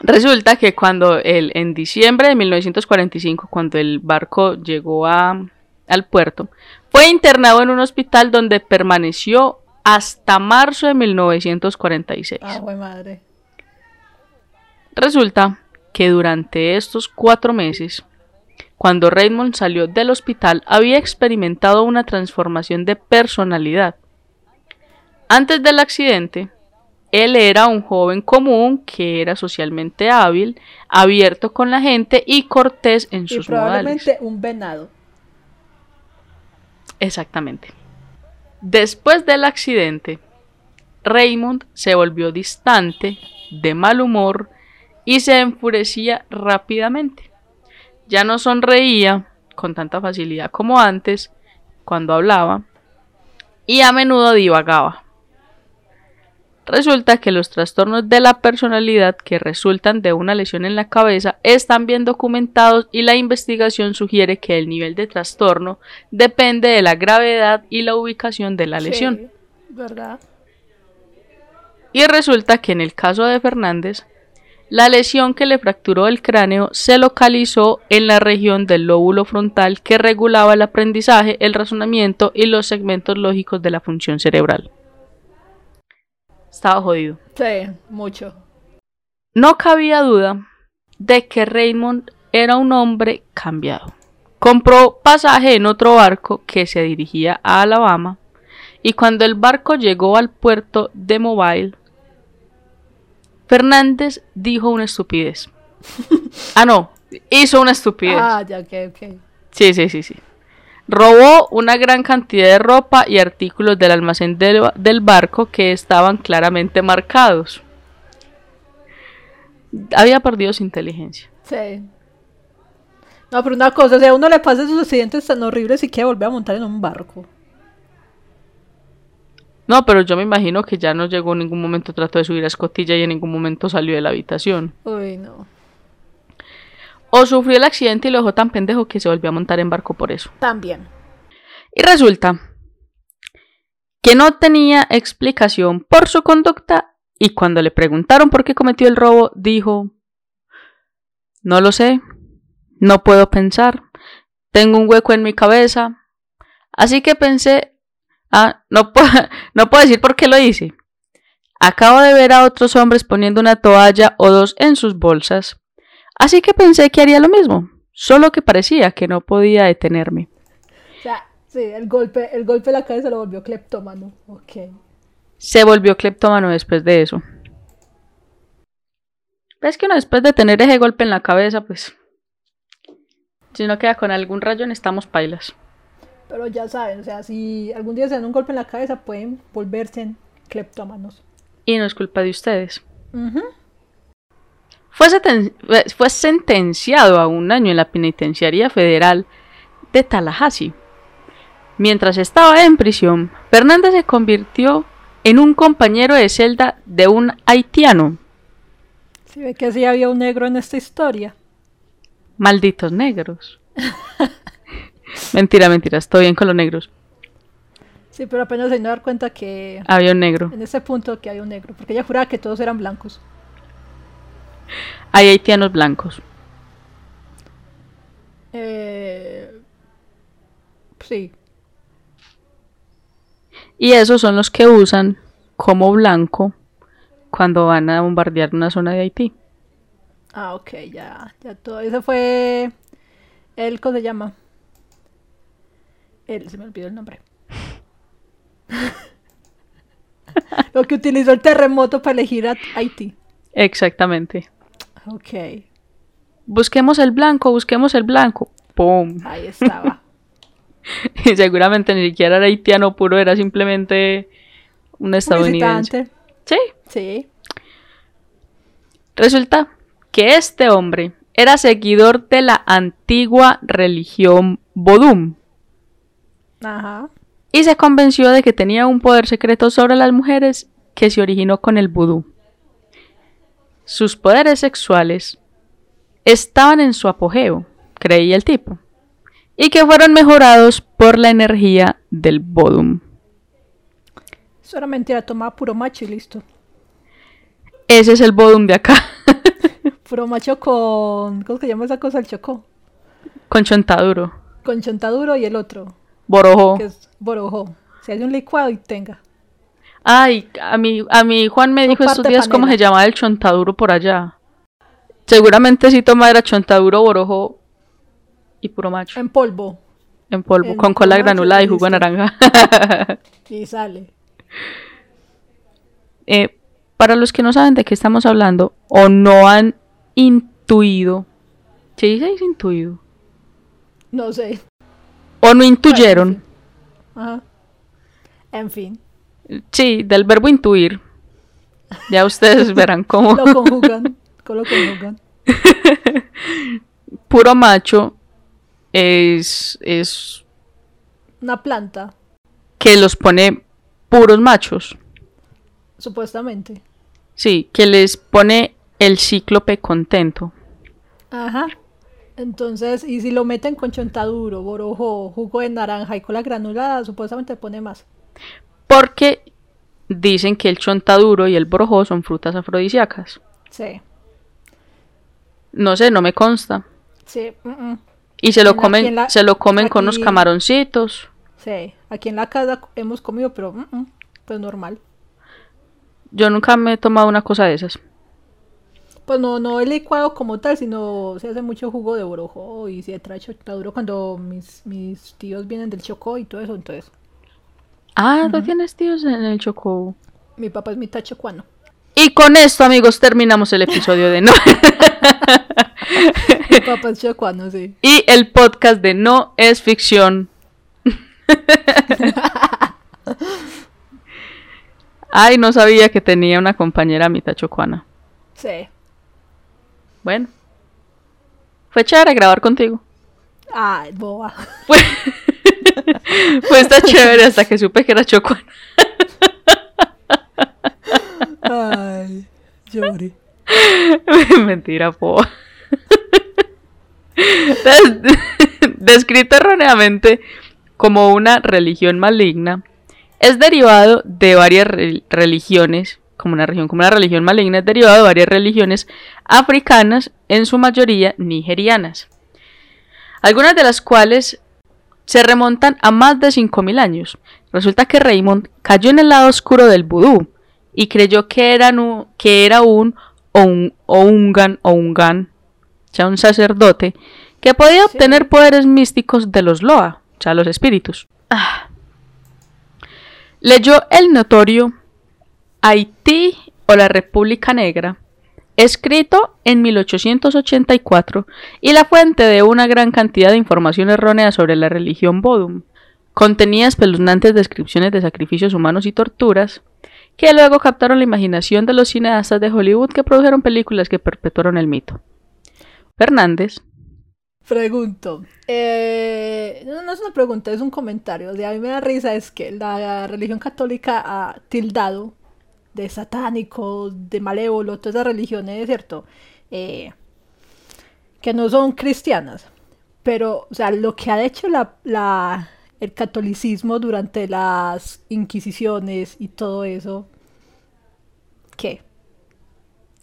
Resulta que cuando el, en diciembre de 1945, cuando el barco llegó a, al puerto, fue internado en un hospital donde permaneció hasta marzo de 1946. Ah, madre. Resulta que durante estos cuatro meses, cuando Raymond salió del hospital, había experimentado una transformación de personalidad. Antes del accidente, él era un joven común que era socialmente hábil, abierto con la gente y cortés en sus probablemente un venado. Exactamente. Después del accidente, Raymond se volvió distante, de mal humor y se enfurecía rápidamente. Ya no sonreía con tanta facilidad como antes cuando hablaba y a menudo divagaba. Resulta que los trastornos de la personalidad que resultan de una lesión en la cabeza están bien documentados y la investigación sugiere que el nivel de trastorno depende de la gravedad y la ubicación de la lesión. ¿verdad? Y resulta que en el caso de Fernández, la lesión que le fracturó el cráneo se localizó en la región del lóbulo frontal que regulaba el aprendizaje, el razonamiento y los segmentos lógicos de la función cerebral. Estaba jodido. Sí, mucho. No cabía duda de que Raymond era un hombre cambiado. Compró pasaje en otro barco que se dirigía a Alabama y cuando el barco llegó al puerto de Mobile, Fernández dijo una estupidez. ah, no, hizo una estupidez. Ah, ya, ok, ok. Sí, sí, sí, sí. Robó una gran cantidad de ropa y artículos del almacén del, del barco que estaban claramente marcados. Había perdido su inteligencia. Sí. No, pero una cosa, o sea, a uno le pasa esos accidentes tan horribles y quiere volver a montar en un barco. No, pero yo me imagino que ya no llegó en ningún momento, trató de subir a escotilla y en ningún momento salió de la habitación. Uy, no. O sufrió el accidente y lo dejó tan pendejo que se volvió a montar en barco por eso. También. Y resulta que no tenía explicación por su conducta y cuando le preguntaron por qué cometió el robo, dijo, no lo sé, no puedo pensar, tengo un hueco en mi cabeza, así que pensé, ah, no puedo, no puedo decir por qué lo hice. Acabo de ver a otros hombres poniendo una toalla o dos en sus bolsas, así que pensé que haría lo mismo, solo que parecía que no podía detenerme. O sea, sí, el golpe, el golpe de la cabeza lo volvió cleptómano. Ok. Se volvió cleptómano después de eso. Ves que uno después de tener ese golpe en la cabeza, pues... Si no queda con algún rayón, estamos pailas. Pero ya saben, o sea, si algún día se dan un golpe en la cabeza, pueden volverse en cleptómanos. Y no es culpa de ustedes. Ujú. Fue, seten- fue sentenciado a un año en la penitenciaría federal de Tallahassee. Mientras estaba en prisión, Fernández se convirtió en un compañero de celda de un haitiano. Si ve que sí había un negro en esta historia. Malditos negros. mentira, mentira, estoy bien con los negros. Sí, pero apenas se dar cuenta que Había un negro. en ese punto que había un negro. Porque ella juraba que todos eran blancos. Hay haitianos blancos. Eh... Sí. Y esos son los que usan como blanco cuando van a bombardear una zona de Haití. Ah, ok, ya, ya todo. Ese fue el, ¿cómo se llama? Él, se me olvidó el nombre. Lo que utilizó el terremoto para elegir a Haití. Exactamente. Ok, Busquemos el blanco, busquemos el blanco. ¡Pum! ahí estaba. Y seguramente ni siquiera era haitiano puro, era simplemente un Un estadounidense. visitante. Sí. Sí. Resulta que este hombre era seguidor de la antigua religión Vodum Ajá. y se convenció de que tenía un poder secreto sobre las mujeres que se originó con el vudú. Sus poderes sexuales estaban en su apogeo, creía el tipo, y que fueron mejorados por la energía del Vodum. Eso era mentira, tomaba puro macho y listo. Ese es el Vodum de acá, Puro macho con. ¿Cómo se llama esa cosa? El chocó. con chontaduro, Con chontaduro y el otro, borojo. que es borojo. Se hace un licuado y tenga. Ay, a mí, a mí Juan me dijo estos días cómo se llamaba el chontaduro por allá. Seguramente sí toma era chontaduro, borojo y puro macho. En polvo. En polvo, en con cola granulada y jugo de naranja. Y sale. Eh, para los que no saben de qué estamos hablando o no han intuido, ¿se dice intuido? No sé. O no intuyeron, Ajá. En fin. Sí, del verbo intuir. Ya ustedes verán cómo Lo conjugan. ¿Cómo lo conjugan? puro macho es, es Una planta, que los pone puros machos. supuestamente. Sí, que les pone el cíclope contento. Ajá. Entonces, y si lo meten con chontaduro, borojo, jugo de naranja y cola granulada, supuestamente pone más. Porque dicen que el chontaduro y el borojo son frutas afrodisíacas. Sí. No sé, no me consta. Sí. Y se lo En comen, la- se lo comen con unos camaroncitos. Sí. Aquí en la casa hemos comido, pero pues normal. Yo nunca me he tomado una cosa de esas. Pues no, no el licuado como tal, sino se hace mucho jugo de borojo y se trae duro cuando mis, mis tíos vienen del Chocó y todo eso, entonces. Ah, ¿tú tienes tíos en el Chocó? Mi papá es mitad chocuano. Y con esto, amigos, terminamos el episodio de No. Mi papá es chocuano, sí. Y el podcast de No es ficción. Ay, no sabía que tenía una compañera mitad chocuana. Sí. Bueno. Fue chévere grabar contigo. Ay, boba. Fue, fue esta chévere hasta que supe que era chocuana. Ay, lloré. Mentira, boba. Des- Descrito erróneamente como una religión maligna, es derivado de varias re- religiones, como una región, como una religión maligna, es derivado de varias religiones africanas, en su mayoría nigerianas, algunas de las cuales se remontan a más de 5.000 años. Resulta que Raymond cayó en el lado oscuro del vudú y creyó que, eran un- que era un Oun- Oungan, Oungan, o sea, un sacerdote, que podía obtener poderes místicos de los Loa, o sea, los espíritus. Ah. Leyó el notorio Haití o la República Negra, escrito en 1884 y la fuente de una gran cantidad de información errónea sobre la religión Bodum. Contenía espeluznantes descripciones de sacrificios humanos y torturas, que luego captaron la imaginación de los cineastas de Hollywood que produjeron películas que perpetuaron el mito. Fernández, Pregunto. Eh, no, es una pregunta, es un comentario. De a mí me da risa es que la religión católica ha tildado de satánico, de malévolo, todas esas religiones, ¿cierto? Eh, que no son cristianas. Pero, o sea, lo que ha hecho la, la- el catolicismo durante las inquisiciones y todo eso, ¿qué?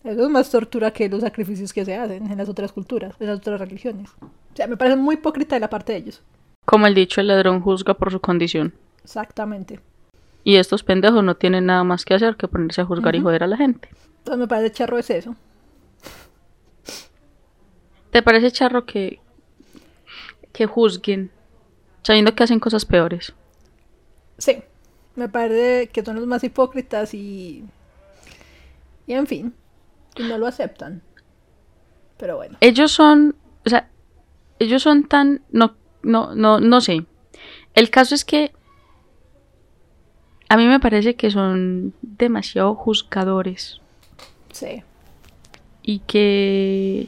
Eso es más tortura que los sacrificios que se hacen en las otras culturas, en las otras religiones. O sea, me parece muy hipócrita de la parte de ellos. como el dicho, el ladrón juzga por su condición. Exactamente. Y estos pendejos no tienen nada más que hacer que ponerse a juzgar y joder a la gente. Entonces me parece charro es eso. ¿Te parece charro que, que juzguen sabiendo que hacen cosas peores? Sí. Me parece que son los más hipócritas y... Y en fin. Y no lo aceptan. Pero bueno. Ellos son, o sea, ellos son tan, no, no, no, no sé. El caso es que a mí me parece que son demasiado juzgadores Sí. y que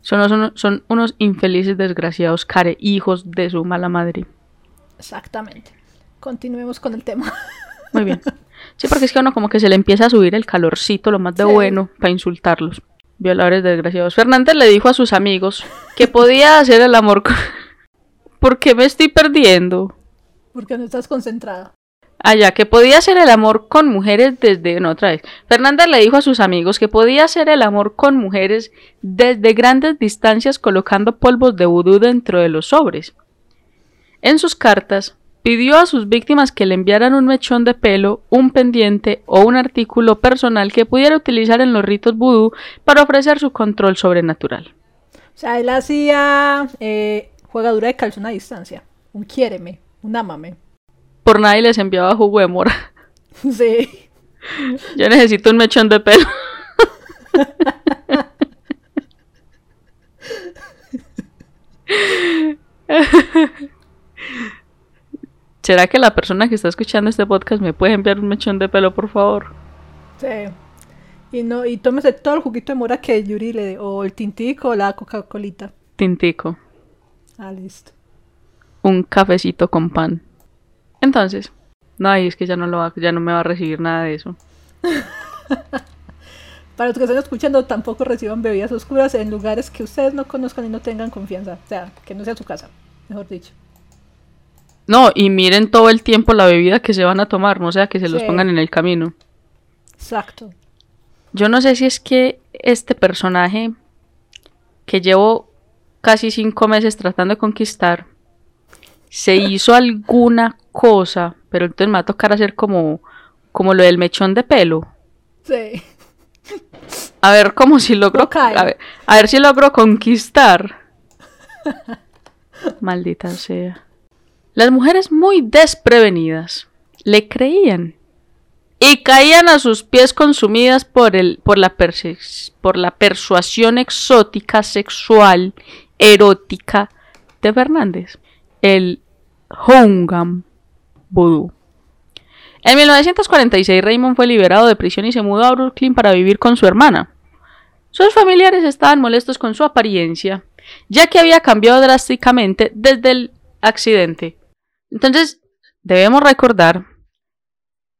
son, son, son unos infelices desgraciados, care hijos de su mala madre. Exactamente. Continuemos con el tema. Muy bien. Sí, porque es que a uno como que se le empieza a subir el calorcito, lo más de Sí. bueno, para insultarlos. Violadores desgraciados. Fernández le dijo a sus amigos que podía hacer el amor con... ¿Por qué me estoy perdiendo? Porque no estás concentrada. Allá, que podía hacer el amor con mujeres desde... No, otra vez. Fernández le dijo a sus amigos que podía hacer el amor con mujeres desde grandes distancias colocando polvos de vudú dentro de los sobres. En sus cartas, pidió a sus víctimas que le enviaran un mechón de pelo, un pendiente o un artículo personal que pudiera utilizar en los ritos vudú para ofrecer su control sobrenatural. O sea, él hacía eh, juegadura de calzón a distancia. Un quiéreme, un ámame. Por nadie les enviaba jugo de mora. Sí. Yo necesito un mechón de pelo. ¿Será que la persona que está escuchando este podcast me puede enviar un mechón de pelo, por favor? Sí. Y no, y tómese todo el juguito de mora que Yuri le dé, o el tintico o la Coca-Colita. Tintico. Ah, listo. Un cafecito con pan. Entonces, no, y es que ya no, lo va, ya no me va a recibir nada de eso. Para los que están escuchando, tampoco reciban bebidas oscuras en lugares que ustedes no conozcan y no tengan confianza. O sea, que no sea su casa, mejor dicho. No, y miren todo el tiempo la bebida que se van a tomar, no sea que se los pongan en el camino. Exacto. Yo no sé si es que este personaje que llevo casi cinco meses tratando de conquistar se hizo alguna cosa, pero entonces me va a tocar hacer como, como lo del mechón de pelo. Sí. A ver cómo si logro. Cae. A ver, a ver si logro conquistar. Maldita sea. Las mujeres muy desprevenidas le creían y caían a sus pies consumidas por, el, por, la, por la persuasión exótica, sexual, erótica de Fernández, el Hongam Voodoo. En 1946 Raymond fue liberado de prisión y se mudó a Brooklyn para vivir con su hermana. Sus familiares estaban molestos con su apariencia, ya que había cambiado drásticamente desde el accidente. Entonces, debemos recordar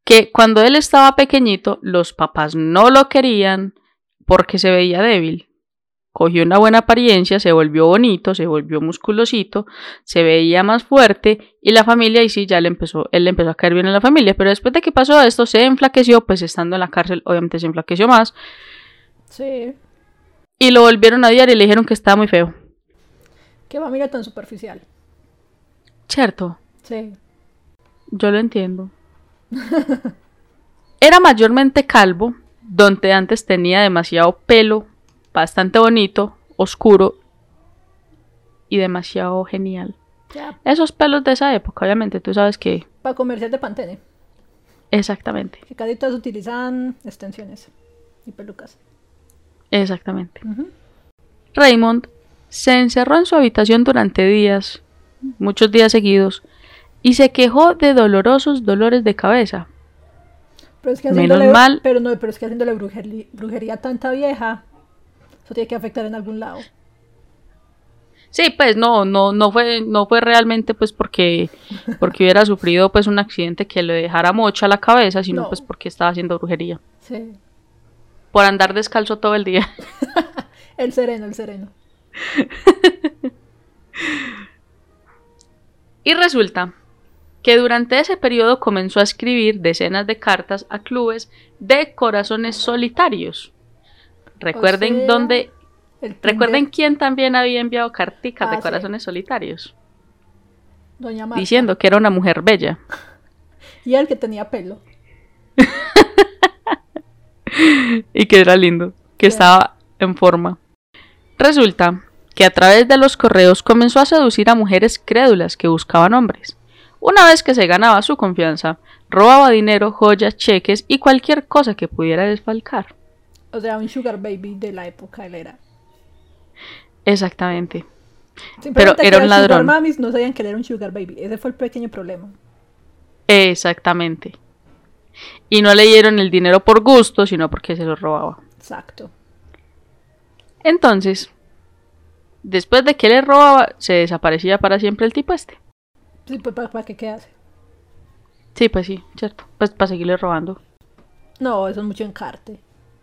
que cuando él estaba pequeñito, los papás no lo querían porque se veía débil. Cogió una buena apariencia, se volvió bonito, se volvió musculosito, se veía más fuerte y la familia y sí ya le empezó, él le empezó a caer bien en la familia, pero después de que pasó esto se enflaqueció, pues estando en la cárcel obviamente se enflaqueció más Sí. y lo volvieron a odiar y le dijeron que estaba muy feo. Qué familia tan superficial. Cierto, Sí. yo lo entiendo. Era mayormente calvo, donde antes tenía demasiado pelo, bastante bonito, oscuro y demasiado genial. Esos pelos de esa época, obviamente, tú sabes que Para comercial de Pantene. exactamente, Que casi todos utilizan extensiones y pelucas. exactamente. Raymond se encerró en su habitación durante días, muchos días seguidos, y se quejó de dolorosos dolores de cabeza. Pero es que Menos mal. Pero no, pero es que haciéndole brujería, brujería a tanta vieja, eso tiene que afectar en algún lado. Sí, pues no, no, no fue, no fue realmente pues porque, porque hubiera sufrido pues un accidente que le dejara mocha la cabeza, sino No. pues porque estaba haciendo brujería. Sí. Por andar descalzo todo el día. El sereno, el sereno. Y resulta que durante ese periodo comenzó a escribir decenas de cartas a clubes de corazones solitarios. Recuerden sea, dónde, recuerden quién también había enviado carticas Ah, de sí. corazones solitarios, Doña Marta. diciendo que era una mujer bella. Y el que tenía pelo. y que era lindo, que Sí. estaba en forma. Resulta que a través de los correos comenzó a seducir a mujeres crédulas que buscaban hombres. Una vez que se ganaba su confianza, robaba dinero, joyas, cheques y cualquier cosa que pudiera desfalcar. O sea, un sugar baby de la época él era. Exactamente. Simplemente era un sugar ladrón. mamis no sabían que él era un sugar baby. Ese fue el pequeño problema. Exactamente. Y no le dieron el dinero por gusto, sino porque se lo robaba. Exacto. Entonces, después de que le robaba, se desaparecía para siempre el tipo este. Sí, pues ¿para, para qué hace? Sí, pues sí, cierto. Pues para seguirle robando. No, eso es mucho encarte.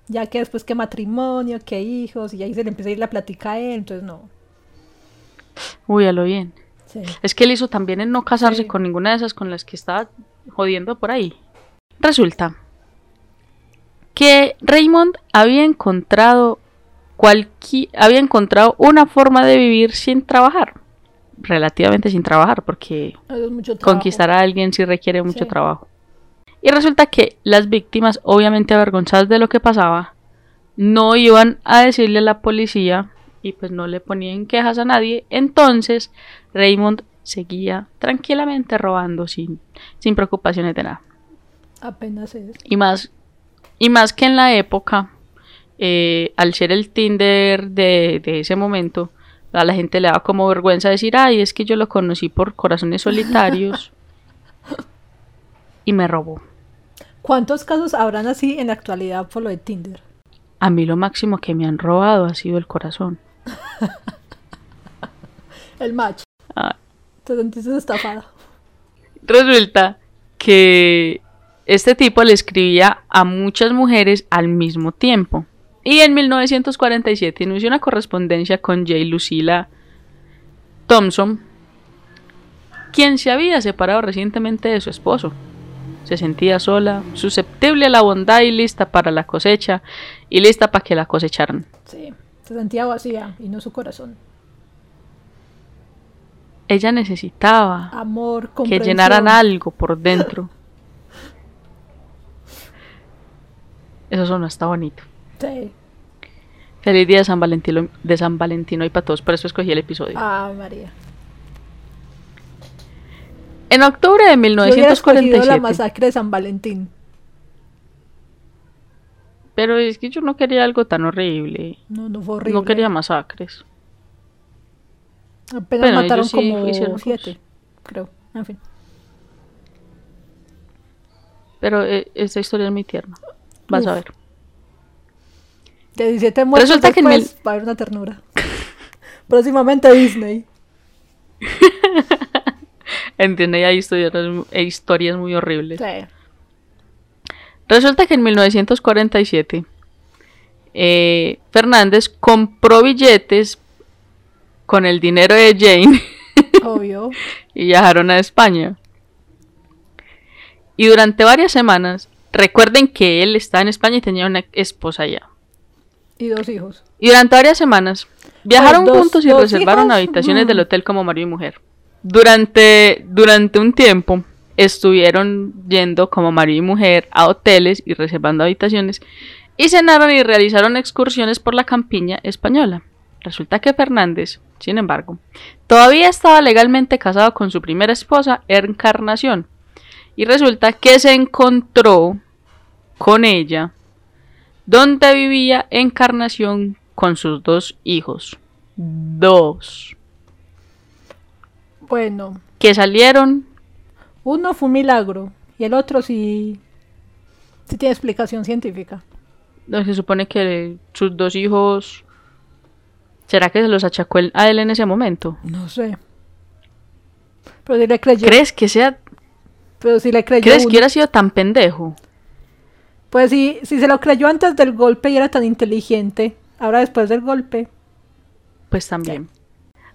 Ya que después que matrimonio, que hijos, y ahí se le empieza a ir la plática a él, entonces no. Uy, a lo bien. Sí. Es que él hizo también en no casarse Sí. con ninguna de esas con las que estaba jodiendo por ahí. Resulta que Raymond había encontrado cualqui- había encontrado una forma de vivir sin trabajar. Relativamente sin trabajar, porque conquistar a alguien sí requiere mucho Sí. trabajo. Y resulta que las víctimas, obviamente avergonzadas de lo que pasaba, no iban a decirle a la policía y pues no le ponían quejas a nadie. Entonces Raymond seguía tranquilamente robando sin, sin preocupaciones de nada. Apenas es. Y más, y más que en la época, eh, al ser el Tinder de, de ese momento, a la gente le daba como vergüenza decir, ay, es que yo lo conocí por corazones solitarios y me robó. ¿Cuántos casos habrán así en la actualidad por lo de Tinder? A mí lo máximo que me han robado ha sido el corazón. El match. Ah, Te sentiste estafada. resulta que este tipo le escribía a muchas mujeres al mismo tiempo. Y en 1947 inició una correspondencia con J. Lucilla Thompson, quien se había separado recientemente de su esposo. Se sentía sola, susceptible a la bondad y lista para la cosecha, y lista para que la cosecharan. Sí. Se sentía vacía y no su corazón. Ella necesitaba Amor, que llenaran algo por dentro. Eso sonó hasta bonito. Sí. Feliz día de San Valentino, de San Valentino y para todos, por eso escogí el episodio. Ah, María. En octubre de Yo hubiera escogido 1947. la masacre de San Valentín. Pero es que yo no quería algo tan horrible. No, no fue horrible. No quería masacres. Apenas Bueno, mataron sí como siete, creo. En fin. Pero eh, esta historia es muy tierna. Vas a ver. De 17 muertos Resulta que en después, va a haber una ternura. Próximamente Disney. En Disney hay historias, hay historias muy horribles. Sí. Resulta que en 1947 eh, Fernández compró billetes con el dinero de Jane Obvio. y viajaron a España. Y durante varias semanas, recuerden que él estaba en España y tenía una esposa allá. Y dos hijos. Y durante varias semanas viajaron Pues, dos- juntos y reservaron hijos, habitaciones mm. del hotel como marido y mujer. Durante, durante un tiempo estuvieron yendo como marido y mujer a hoteles y reservando habitaciones y cenaron y realizaron excursiones por la campiña española. Resulta que Fernández, sin embargo, todavía estaba legalmente casado con su primera esposa, Encarnación. Y resulta que se encontró con ella donde vivía Encarnación con sus dos hijos. Dos. Bueno, Que salieron. uno fue un milagro y el otro sí, sí tiene explicación científica. no, Se supone que sus dos hijos. ¿Será que se los achacó a él en ese momento? No sé. Pero si le creyó. ¿Crees que sea. Pero si le creyó. ¿Crees que uno. hubiera sido tan pendejo? Pues si, si se lo creyó antes del golpe y era tan inteligente, ahora después del golpe. Pues también.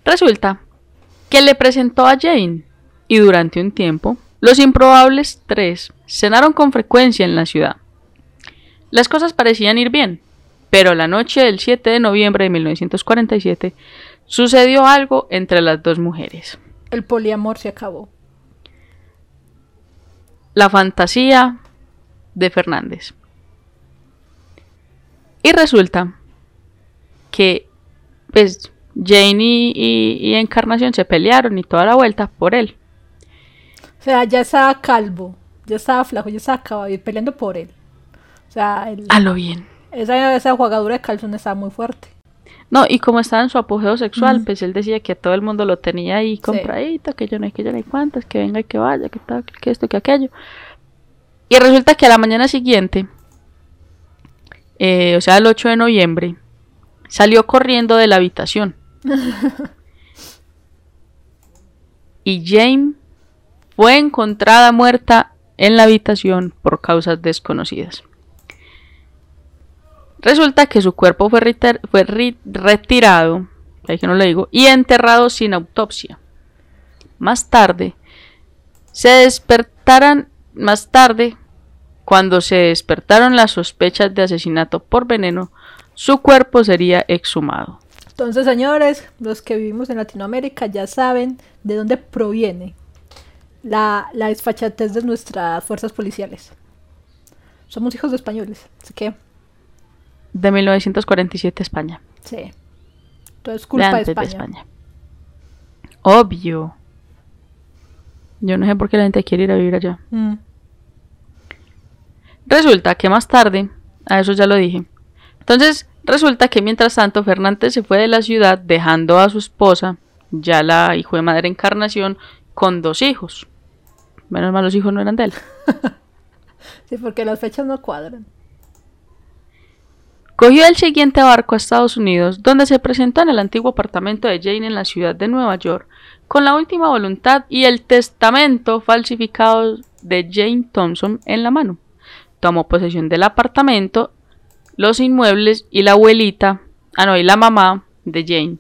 Resulta que le presentó a Jane y durante un tiempo los improbables tres cenaron con frecuencia en la ciudad. Las cosas parecían ir bien, pero la noche del 7 de noviembre de 1947 sucedió algo entre las dos mujeres. El poliamor se acabó. La fantasía de Fernández. Y resulta que pues Jane y, y- y Encarnación se pelearon y toda la vuelta por él. O sea, ya estaba calvo, ya estaba flaco, ya estaba acabado y peleando por él. O sea, el- A lo bien. esa, esa jugadura de calzón estaba muy fuerte. No, y como estaba en su apogeo sexual, pues él decía que a todo el mundo lo tenía ahí compradito, que yo no hay que yo no hay cuántas, que venga y que vaya, que tal, que esto, que aquello. Y resulta que a la mañana siguiente, eh, o sea, el 8 de noviembre, salió corriendo de la habitación. y Jane fue encontrada muerta en la habitación por causas desconocidas. Resulta que su cuerpo fue, retirado, ahí que no le digo, y enterrado sin autopsia. Más tarde, se despertaran, más tarde, cuando se despertaron las sospechas de asesinato por veneno, su cuerpo sería exhumado. Entonces, señores, los que vivimos en Latinoamérica ya saben de dónde proviene la, la desfachatez de nuestras fuerzas policiales. Somos hijos de españoles, así que De 1947 España. sí. Todo es de culpa de antes España. de España. Obvio. Yo no sé por qué la gente quiere ir a vivir allá. Mm. Resulta que más tarde, a eso ya lo dije. Entonces, resulta que mientras tanto Fernández se fue de la ciudad dejando a su esposa, ya la hijo de madre encarnación, con dos hijos. Menos mal los hijos no eran de él. Sí, porque las fechas no cuadran. Cogió el siguiente barco a Estados Unidos, donde se presentó en el antiguo apartamento de Jane en la ciudad de Nueva York, con la última voluntad y el testamento falsificado de Jane Thompson en la mano. Tomó posesión del apartamento, los inmuebles y la abuelita, ah no, y la mamá de Jane.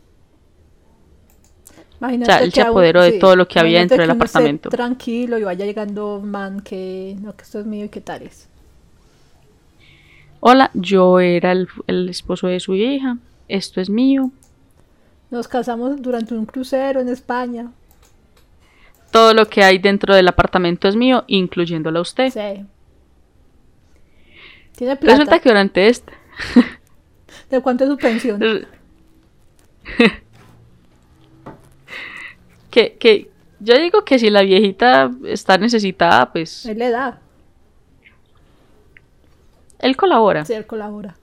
Imagínate O sea, él se que apoderó de todo lo que había dentro del que esté apartamento. Tranquilo y vaya llegando man que no, que esto es mío y qué tal es. Hola, yo era el, el esposo de su hija, esto es mío, Nos casamos durante un crucero en España. todo lo que hay dentro del apartamento es mío, incluyéndola a usted. Sí. Tiene plata. Resulta que durante este... ¿De cuánto es su pensión? que, que yo digo que si la viejita está necesitada, pues Él le da. él colabora. Sí, él colabora.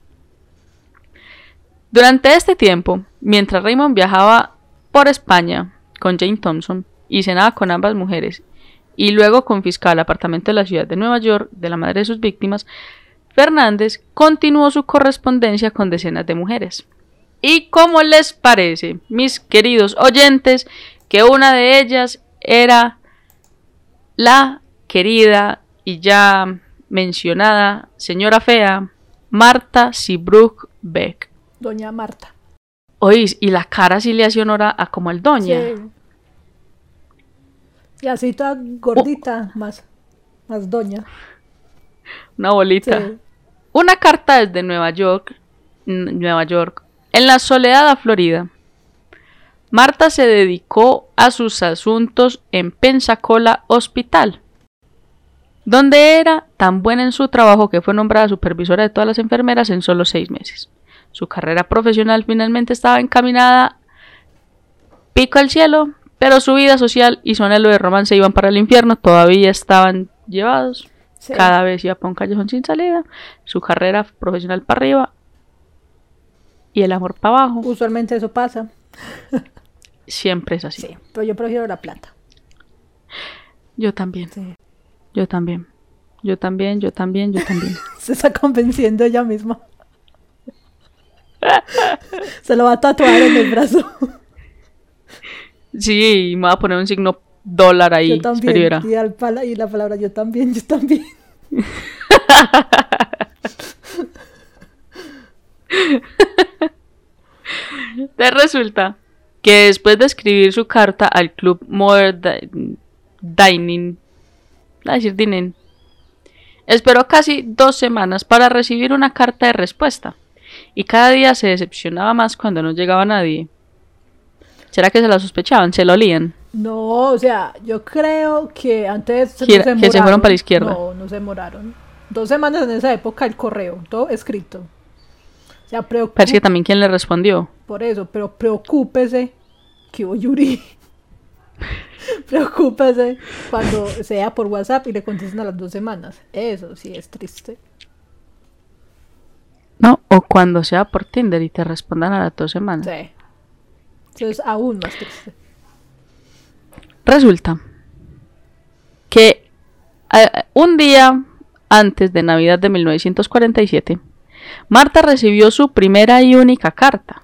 Durante este tiempo, mientras Raymond viajaba por España con Jane Thompson y cenaba con ambas mujeres, y luego confiscaba el apartamento de la ciudad de Nueva York de la madre de sus víctimas, Fernández continuó su correspondencia con decenas de mujeres. ¿Y cómo les parece, mis queridos oyentes, que una de ellas era la querida y ya mencionada señora fea Marta Seabrook Beck? Doña Marta. Oís, y la cara sí le hace honor a, como el doña. Sí. Y así toda gordita, más, más doña. Una bolita. Sí. Una carta desde Nueva York, Nueva York, en la soledad Florida. Marta se dedicó a sus asuntos en Pensacola Hospital, donde era tan buena en su trabajo que fue nombrada supervisora de todas las enfermeras en solo seis meses. Su carrera profesional finalmente estaba encaminada pico al cielo, pero su vida social y su anhelo de romance iban para el infierno, todavía estaban llevados. Sí. Cada vez iba para un callejón sin salida, su carrera profesional para arriba y el amor para abajo. Usualmente eso pasa. Siempre es así. Sí, pero yo prefiero la plata. Yo también, Sí. yo también, yo también, yo también, yo también. Se está convenciendo ella misma. Se lo va a tatuar en el brazo. Sí, y me voy a poner un signo dólar ahí. yo también. Y, al pala- y la palabra yo también, yo también. Te resulta que después de escribir su carta al club Modern Di- Dining, a decir esperó casi dos semanas para recibir una carta de respuesta y cada día se decepcionaba más cuando no llegaba nadie. ¿Será que se la sospechaban? ¿Se lo olían? No, o sea, yo creo que antes no se que se fueron para la izquierda. No, no se demoraron. Dos semanas en esa época el correo, todo escrito. O sea, preocu- Parece que también quién le respondió. por eso, pero preocúpese que hubo Yuri. preocúpese cuando sea por WhatsApp y le contesten a las dos semanas. Eso sí es triste. No, o cuando sea por Tinder y te respondan a las dos semanas. Sí. Eso es aún más triste. Resulta que eh, un día antes de Navidad de 1947, Marta recibió su primera y única carta.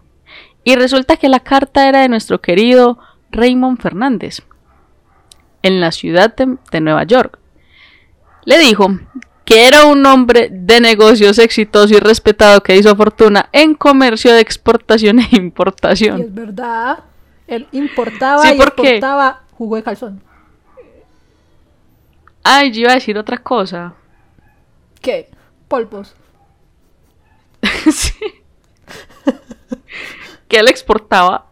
Y resulta que la carta era de nuestro querido Raymond Fernández, en la ciudad de, de Nueva York. Le dijo que era un hombre de negocios exitoso y respetado que hizo fortuna en comercio de exportación e Y importación. es verdad. Él importaba Sí, y exportaba jugo de calzón. Ay, yo iba a decir otra cosa. ¿Qué? Polvos. Sí. que él exportaba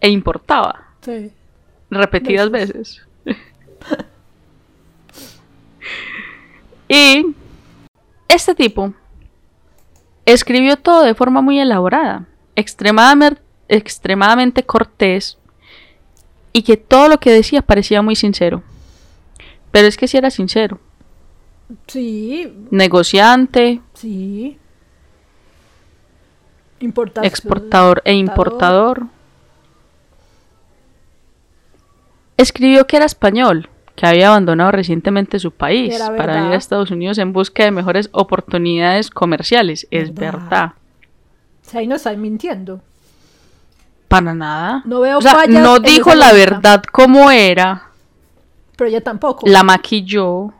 e importaba Sí. repetidas veces. y este tipo escribió todo de forma muy elaborada, extremadamente, extremadamente cortés y que todo lo que decía parecía muy sincero. Pero es que si era sincero, Sí, negociante, sí. Importación. exportador e importador. Escribió que era español, que había abandonado recientemente su país para verdad. ir a Estados Unidos en busca de mejores oportunidades comerciales. Es Verdad. verdad. O sea, ahí no están mintiendo. Para nada. No veo o sea, no dijo la verdad como era, Pero ella tampoco. la maquilló.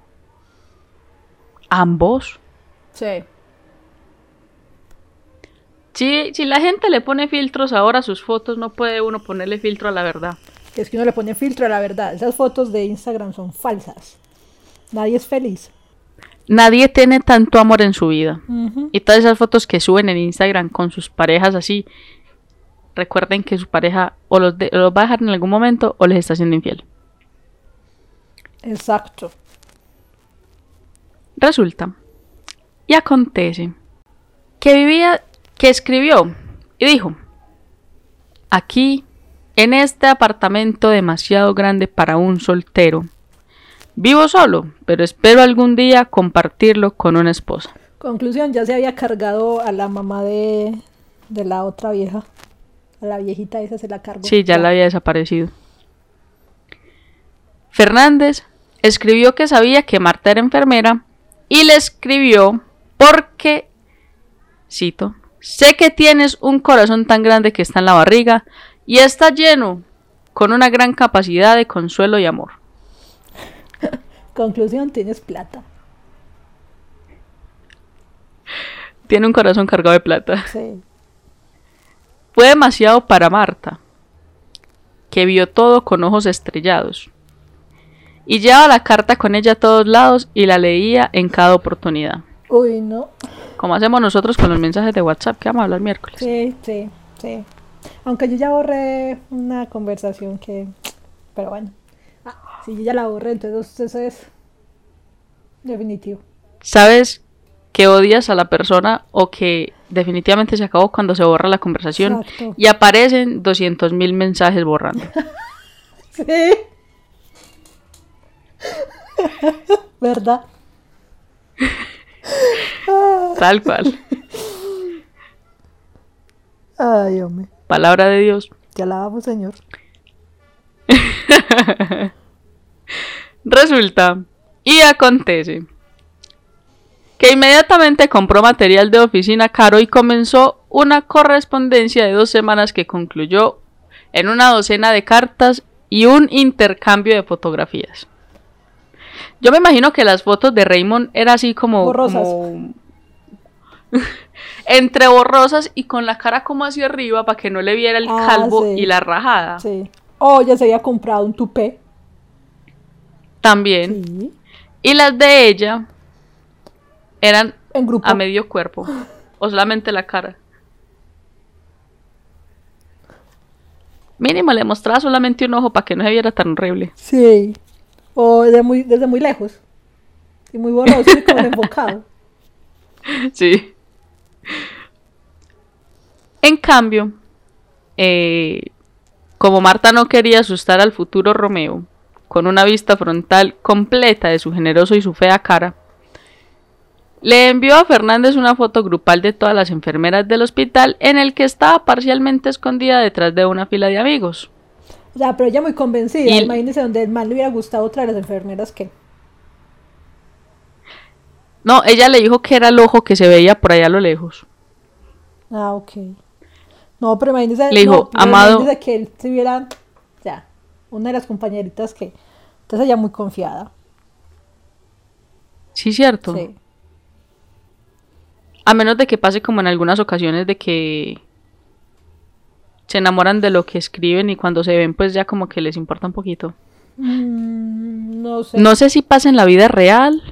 Ambos. Sí. Si, si la gente le pone filtros ahora a sus fotos, no puede uno ponerle filtro a la verdad. Es que uno le pone filtro a la verdad. Esas fotos de Instagram son falsas. Nadie es feliz. Nadie tiene tanto amor en su vida. Y todas esas fotos que suben en Instagram con sus parejas así, recuerden que su pareja o los, de- o los va a dejar en algún momento o les está siendo infiel. Exacto. Resulta y acontece que vivía, que escribió y dijo, aquí, en este apartamento demasiado grande para un soltero, vivo solo, pero espero algún día compartirlo con una esposa. Conclusión, ya se había cargado a la mamá de, de la otra vieja. A la viejita esa se la cargó. Sí, ya la había desaparecido. Fernández escribió que sabía que Marta era enfermera y le escribió porque, cito, sé que tienes un corazón tan grande que está en la barriga y está lleno con una gran capacidad de consuelo y amor. Conclusión, tienes plata. Tiene un corazón cargado de plata. Sí. Fue demasiado para Marta, que vio todo con ojos estrellados. Y llevaba la carta con ella a todos lados y la leía en cada oportunidad. Uy, no. Como hacemos nosotros con los mensajes de WhatsApp que vamos a hablar miércoles. Sí, sí, sí. Aunque yo ya borré una conversación que... Pero bueno. Ah, si yo ya la borré, entonces eso es definitivo. ¿Sabes que odias a la persona o que definitivamente se acabó cuando se borra la conversación Exacto. y aparecen 200.000 mensajes borrando? Sí. ¿Verdad? Tal cual. Ay, hombre. Palabra de Dios. Te alabamos, Señor. Resulta y acontece que inmediatamente compró material de oficina caro y comenzó una correspondencia de dos semanas que concluyó en una docena de cartas y un intercambio de fotografías. Yo me imagino que las fotos de Raymond era así como, Borrosas. como- entre borrosas y con la cara como hacia arriba para que no le viera el Ah, calvo sí. y la rajada. Sí. Oh, ya se había comprado un tupé. También. Sí. Y las de ella eran En grupo. a medio cuerpo o solamente la cara. Mínimo le mostraba solamente un ojo para que no se viera tan horrible. Sí. O desde muy, desde muy lejos. Y muy borroso y como enfocado. Sí. En cambio, eh, como Marta no quería asustar al futuro Romeo con una vista frontal completa de su generoso y su fea cara, le envió a Fernández una foto grupal de todas las enfermeras del hospital en el que estaba parcialmente escondida detrás de una fila de amigos. O sea, pero ella muy convencida. Y- Imagínese donde el man le hubiera gustado otra de las enfermeras que. No, ella le dijo que era el ojo que se veía por allá a lo lejos. Ah, ok. No, pero imagínese. Le dijo, no, "Amado". imagínese que él tuviera. Ya. Una de las compañeritas que. Entonces ella muy confiada. Sí, cierto. Sí. A menos de que pase como en algunas ocasiones de que se enamoran de lo que escriben y cuando se ven pues ya como que les importa un poquito. Mm, no sé. No sé si pasa en la vida real.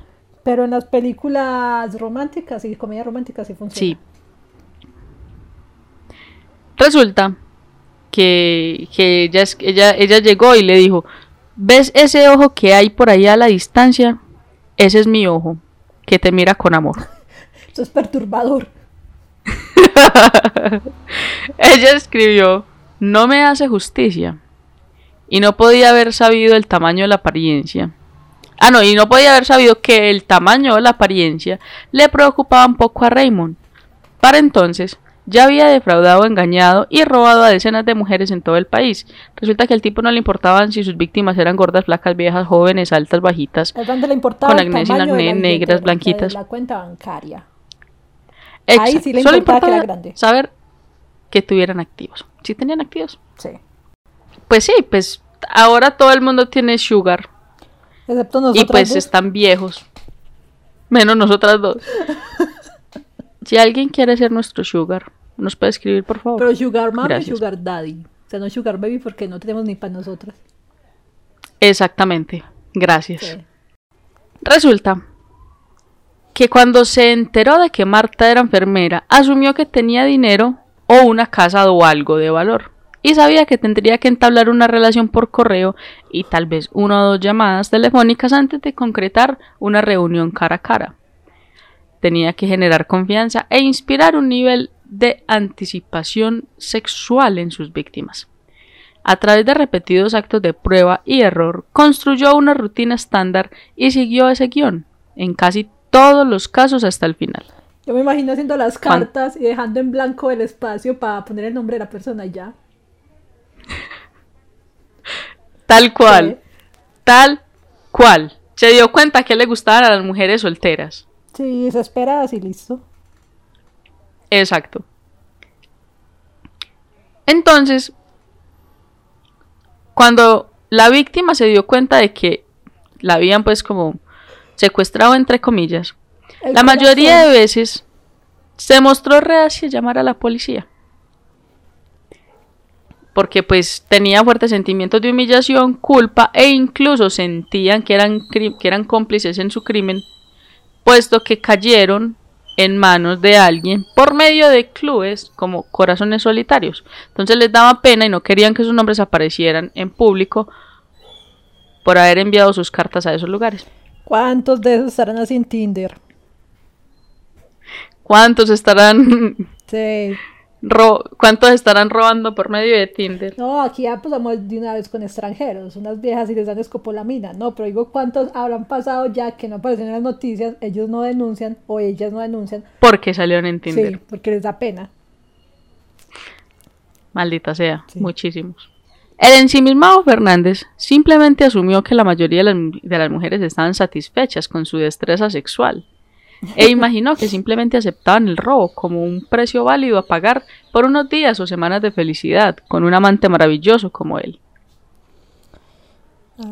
Pero en las películas románticas y comedias románticas sí funciona. Sí. Resulta que, que ella, es- ella, ella llegó y le dijo, ¿ves ese ojo que hay por allá a la distancia? Ese es mi ojo, que te mira con amor. Eso es perturbador. Ella escribió, no me hace justicia. Y no podía haber sabido el tamaño de la apariencia. Ah, no, y no podía haber sabido que el tamaño de la apariencia le preocupaba un poco a Raymond. Para entonces, ya había defraudado, engañado y robado a decenas de mujeres en todo el país. Resulta que al tipo no le importaban si sus víctimas eran gordas, flacas, viejas, jóvenes, altas, bajitas. Le importaba Con acné, sin acné, negras, de blanquitas. La, cuenta bancaria. Ahí sí le Solo importaba que era grande. saber que tuvieran activos. Si tenían activos. Sí. Pues sí, pues ahora todo el mundo tiene sugar. Excepto nosotros. y pues están viejos. Menos nosotras dos. si alguien quiere ser nuestro sugar, nos puede escribir, por favor. Pero Sugar Mami y Gracias. Sugar Daddy. O sea, no Sugar Baby porque no tenemos ni para nosotras. Exactamente. Gracias. Sí. Resulta que cuando se enteró de que Marta era enfermera, asumió que tenía dinero o una casa o algo de valor. Y sabía que tendría que entablar una relación por correo y tal vez una o dos llamadas telefónicas antes de concretar una reunión cara a cara. Tenía que generar confianza e inspirar un nivel de anticipación sexual en sus víctimas. A través de repetidos actos de prueba y error, construyó una rutina estándar y siguió ese guion en casi todos los casos hasta el final. Yo me imagino haciendo las cartas y dejando en blanco el espacio para poner el nombre de la persona y ya. Tal cual. Tal cual. Se dio cuenta que le gustaban a las mujeres solteras. Sí, desesperadas y listo. Exacto. Entonces, cuando la víctima se dio cuenta de que la habían pues como secuestrado entre comillas, la mayoría de veces se mostró reacia a llamar a la policía. Porque pues tenía fuertes sentimientos de humillación, culpa e incluso sentían que eran, que eran cómplices en su crimen, puesto que cayeron en manos de alguien por medio de clubes como corazones solitarios. Entonces les daba pena y no querían que sus nombres aparecieran en público por haber enviado sus cartas a esos lugares. ¿Cuántos de esos estarán así en Tinder? ¿Cuántos estarán Sí. ¿Cuántos estarán robando por medio de Tinder? No, aquí ya pasamos de una vez con extranjeros, unas viejas y les dan escopolamina. No, pero digo cuántos habrán pasado ya que no aparecen en las noticias, ellos no denuncian o ellas no denuncian. Porque salieron en Tinder. Sí, porque les da pena. Maldita sea, muchísimos. El ensimismado Fernández simplemente asumió que la mayoría de las mujeres estaban satisfechas con su destreza sexual e imaginó que simplemente aceptaban el robo como un precio válido a pagar por unos días o semanas de felicidad con un amante maravilloso como él.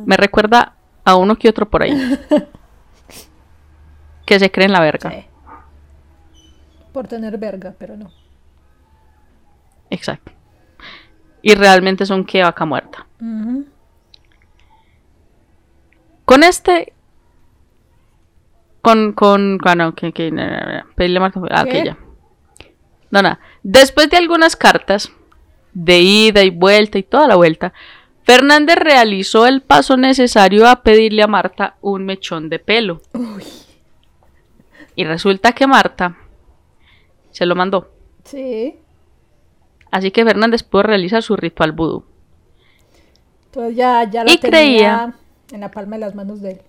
Me recuerda a uno que otro por ahí. que se cree en la verga. Por tener verga, pero no. Exacto. Y realmente son que vaca muerta. Con este con, con, bueno, que, que, pedirle marca, ah, ok, ya. No, nada. Después de algunas cartas, de ida y vuelta y toda la vuelta, Fernández realizó el paso necesario a pedirle a Marta un mechón de pelo. Uy. Y resulta que Marta se lo mandó. Sí. Así que Fernández pudo realizar su ritual vudú. Entonces ya, ya lo tenía creía, en la palma de las manos de él.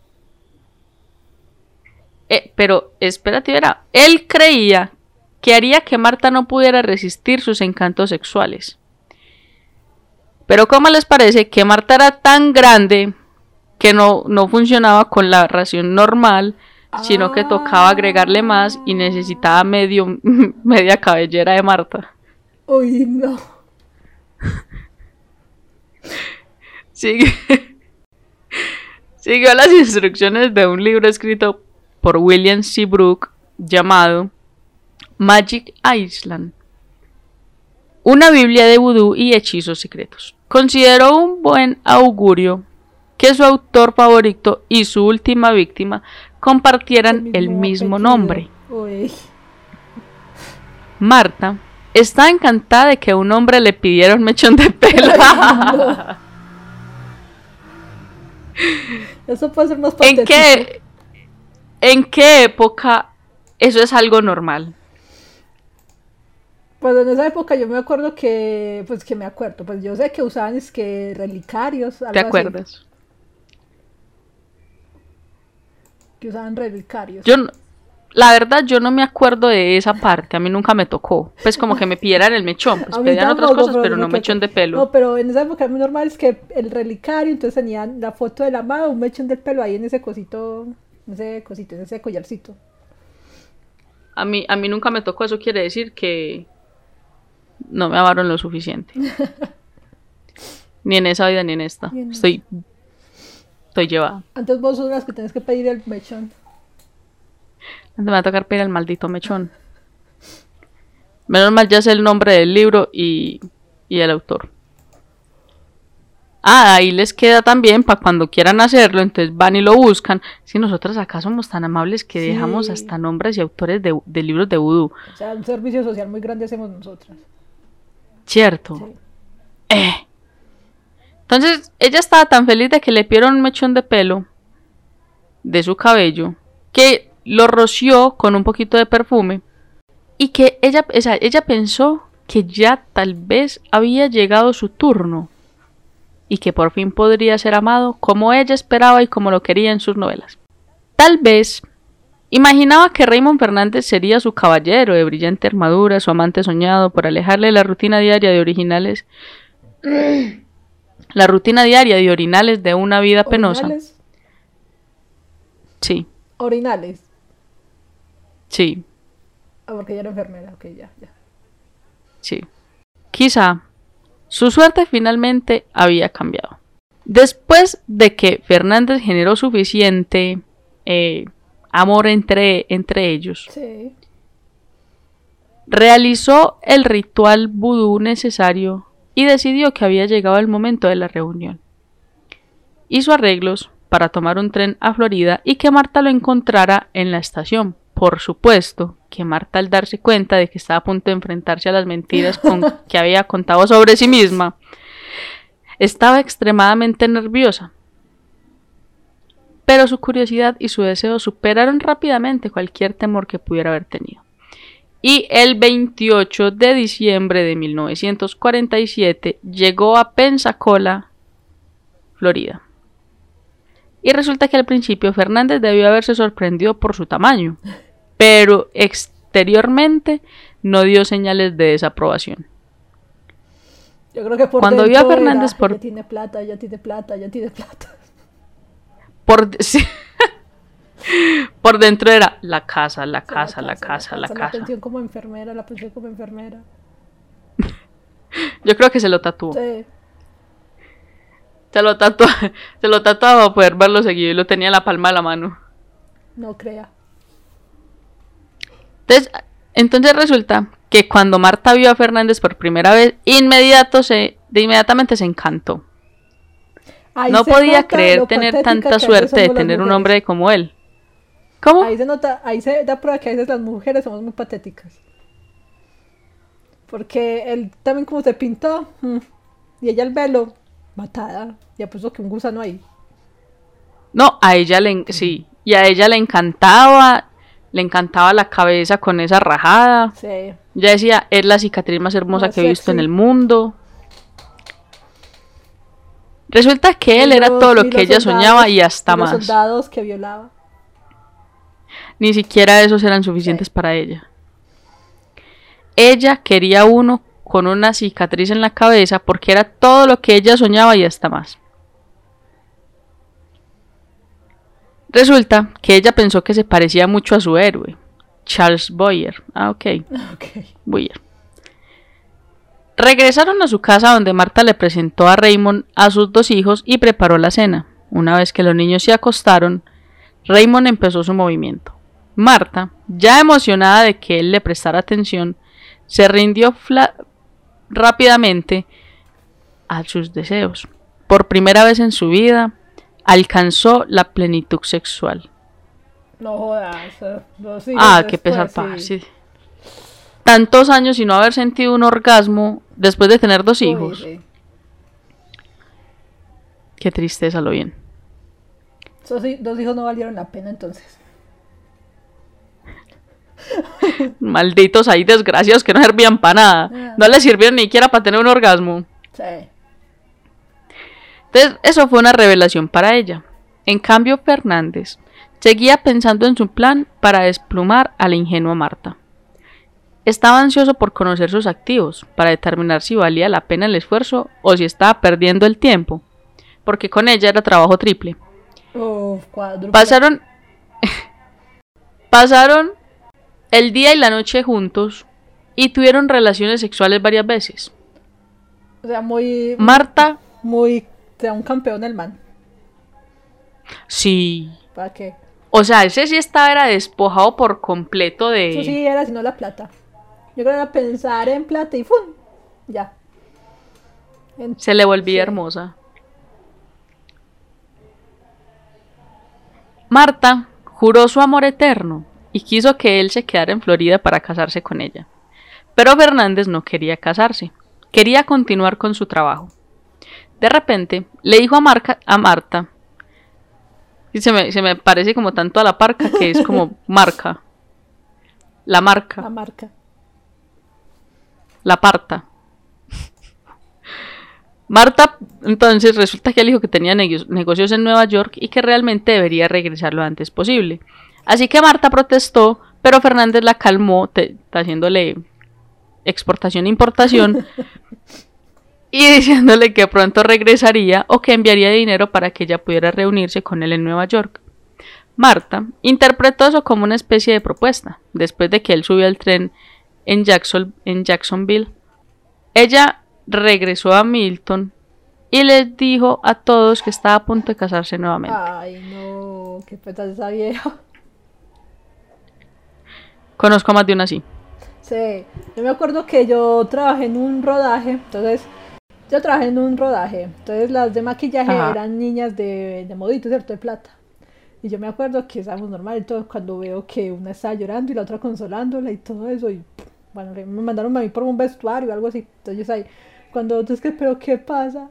Eh, pero espérate, verá. Él creía que haría que Marta no pudiera resistir sus encantos sexuales. Pero ¿cómo les parece que Marta era tan grande que no, no funcionaba con la ración normal, sino que tocaba agregarle más y necesitaba medio, media cabellera de Marta? Uy, no. Sigue. Siguió las instrucciones de un libro escrito por William C. Brooke llamado Magic Island, una Biblia de vudú y hechizos secretos. Consideró un buen augurio que su autor favorito y su última víctima compartieran el mismo, nombre. Marta está encantada de que un hombre le pidiera un mechón de pelo. Eso puede ser más ¿En qué, ¿En qué época eso es algo normal? Pues en esa época yo me acuerdo que, pues que me acuerdo, pues yo sé que usaban es que relicarios. ¿Te acuerdas? Que usaban relicarios. Yo, la verdad, yo no me acuerdo de esa parte, a mí nunca me tocó. Pues como que me pidieran el mechón, pues pedían otras cosas, pero, no mechón de pelo. No, pero en esa época muy normal es que el relicario, entonces tenían la foto del amado, un mechón de pelo ahí en ese cosito ese cosito, ese collarcito. A mí, a mí nunca me tocó, eso quiere decir que no me amaron lo suficiente. ni en esa vida ni en esta. estoy, estoy llevada. Antes vos sos las que tenés que pedir el mechón. Me va a tocar pedir el maldito mechón. Menos mal ya sé el nombre del libro y, y el autor. Ah, ahí les queda también para cuando quieran hacerlo, entonces van y lo buscan. Si nosotros acá somos tan amables que dejamos hasta nombres y autores de, libros de vudú. O sea, un servicio social muy grande hacemos nosotras. Cierto. Eh. Entonces, ella estaba tan feliz de que le pidieron un mechón de pelo de su cabello que lo roció con un poquito de perfume Y que ella, o sea, ella pensó que ya tal vez había llegado su turno y que por fin podría ser amado como ella esperaba y como lo quería en sus novelas. Tal vez imaginaba que Raymond Fernández sería su caballero de brillante armadura, su amante soñado por alejarle la rutina diaria de originales la rutina diaria de orinales de una vida penosa. ¿Orinales? Sí, Orinales. Sí, Ah, porque ella era enfermera. Ok, ya, ya. sí. Quizá su suerte finalmente había cambiado. Después de que Fernández generó suficiente eh, amor entre, entre ellos, Sí. realizó el ritual vudú necesario y decidió que había llegado el momento de la reunión. Hizo arreglos para tomar un tren a Florida y que Marta lo encontrara en la estación. Por supuesto que Marta al darse cuenta de que estaba a punto de enfrentarse a las mentiras con que había contado sobre sí misma, estaba extremadamente nerviosa. Pero su curiosidad y su deseo superaron rápidamente cualquier temor que pudiera haber tenido. Y el 28 de diciembre de 1947 llegó a Pensacola, Florida. Y resulta que al principio Fernández debió haberse sorprendido por su tamaño, pero exteriormente no dio señales de desaprobación. Yo creo que por Cuando vio a Fernández era, por- Ella tiene plata, ella tiene plata, ella tiene plata. Por, sí. por dentro era la casa, la casa, la casa, la La casa. pensión como enfermera, la pensión como enfermera. Yo creo que se lo tatuó. Sí. Se lo tatuó, se lo tatuaba para poder verlo seguido y lo tenía en la palma de la mano. No crea. Entonces, entonces resulta que cuando Marta vio a Fernández por primera vez, inmediato se, de inmediatamente se encantó. Ahí no se podía creer tener tanta suerte de tener un hombre como él. ¿Cómo? Ahí se nota, ahí se da prueba que a veces las mujeres somos muy patéticas. Porque él también como se pintó, mm, y ella el velo, matada, ya puso que un gusano ahí. No, a ella le, sí, y a ella le encantaba, le encantaba la cabeza con esa rajada. Sí. Ya decía, es la cicatriz más hermosa Más que he visto en el mundo. Resulta que él Y era todo lo y que ella soñaba y hasta los más. soldados que violaba. Ni siquiera esos eran suficientes para ella. Ella quería uno con una cicatriz en la cabeza porque era todo lo que ella soñaba y hasta más. Resulta que ella pensó que se parecía mucho a su héroe, Charles Boyer. Ah, ok, Ok. Boyer. Regresaron a su casa donde Marta le presentó a Raymond a sus dos hijos y preparó la cena. Una vez que los niños se acostaron, Raymond empezó su movimiento. Marta, ya emocionada de que él le prestara atención, se rindió rápidamente a sus deseos. Por primera vez en su vida, alcanzó la plenitud sexual. No jodas. los hijos Ah, qué pesar sí. sí. Tantos años y no haber sentido un orgasmo después de tener dos Uy, hijos. sí. Qué tristeza lo bien. Esos dos hijos no valieron la pena entonces. Malditos ahí desgraciados que no servían para nada. Ah. No les sirvieron ni siquiera para tener un orgasmo. Sí. Entonces, eso fue una revelación para ella. En cambio, Fernández seguía pensando en su plan para desplumar a la ingenua Marta. Estaba ansioso por conocer sus activos, para determinar si valía la pena el esfuerzo o si estaba perdiendo el tiempo, porque con ella era trabajo triple. Uf. Pasaron. pasaron el día y la noche juntos y tuvieron relaciones sexuales varias veces. O sea, muy. Marta, Muy. Sea, un campeón el man. sí. ¿Para qué? O sea, ese sí estaba era despojado por completo Eso de. sí era, sino la plata. Yo creo que era pensar en plata y ¡fum! Ya. Se le volvía Sí. hermosa. Marta juró su amor eterno y quiso que él se quedara en Florida para casarse con ella. Pero Fernández no quería casarse, quería continuar con su trabajo. De repente le dijo a, Marca- a Marta, y se me, se me parece como tanto a la parca que es como marca, la marca. La marca. la parta. Marta, entonces, resulta que él dijo que tenía negocios en Nueva York y que realmente debería regresar lo antes posible. Así que Marta protestó, pero Fernández la calmó, haciéndole exportación e importación y diciéndole que pronto regresaría o que enviaría dinero para que ella pudiera reunirse con él en Nueva York. Marta interpretó eso como una especie de propuesta, después de que él subió al tren en, en Jacksonville. Ella regresó a Milton y les dijo a todos que estaba a punto de casarse nuevamente. Ay, no, qué petas esa vieja. Conozco más de una así. Sí, yo me acuerdo que yo trabajé en un rodaje, entonces yo trabajé en un rodaje, entonces las de maquillaje eran niñas de, de modito, ¿cierto? De plata. Y yo me acuerdo que estábamos normal y todo cuando veo que una estaba llorando y la otra consolándola y todo eso. Y bueno, me mandaron a mí por un vestuario o algo así. Entonces ahí, cuando es que, pero ¿qué pasa?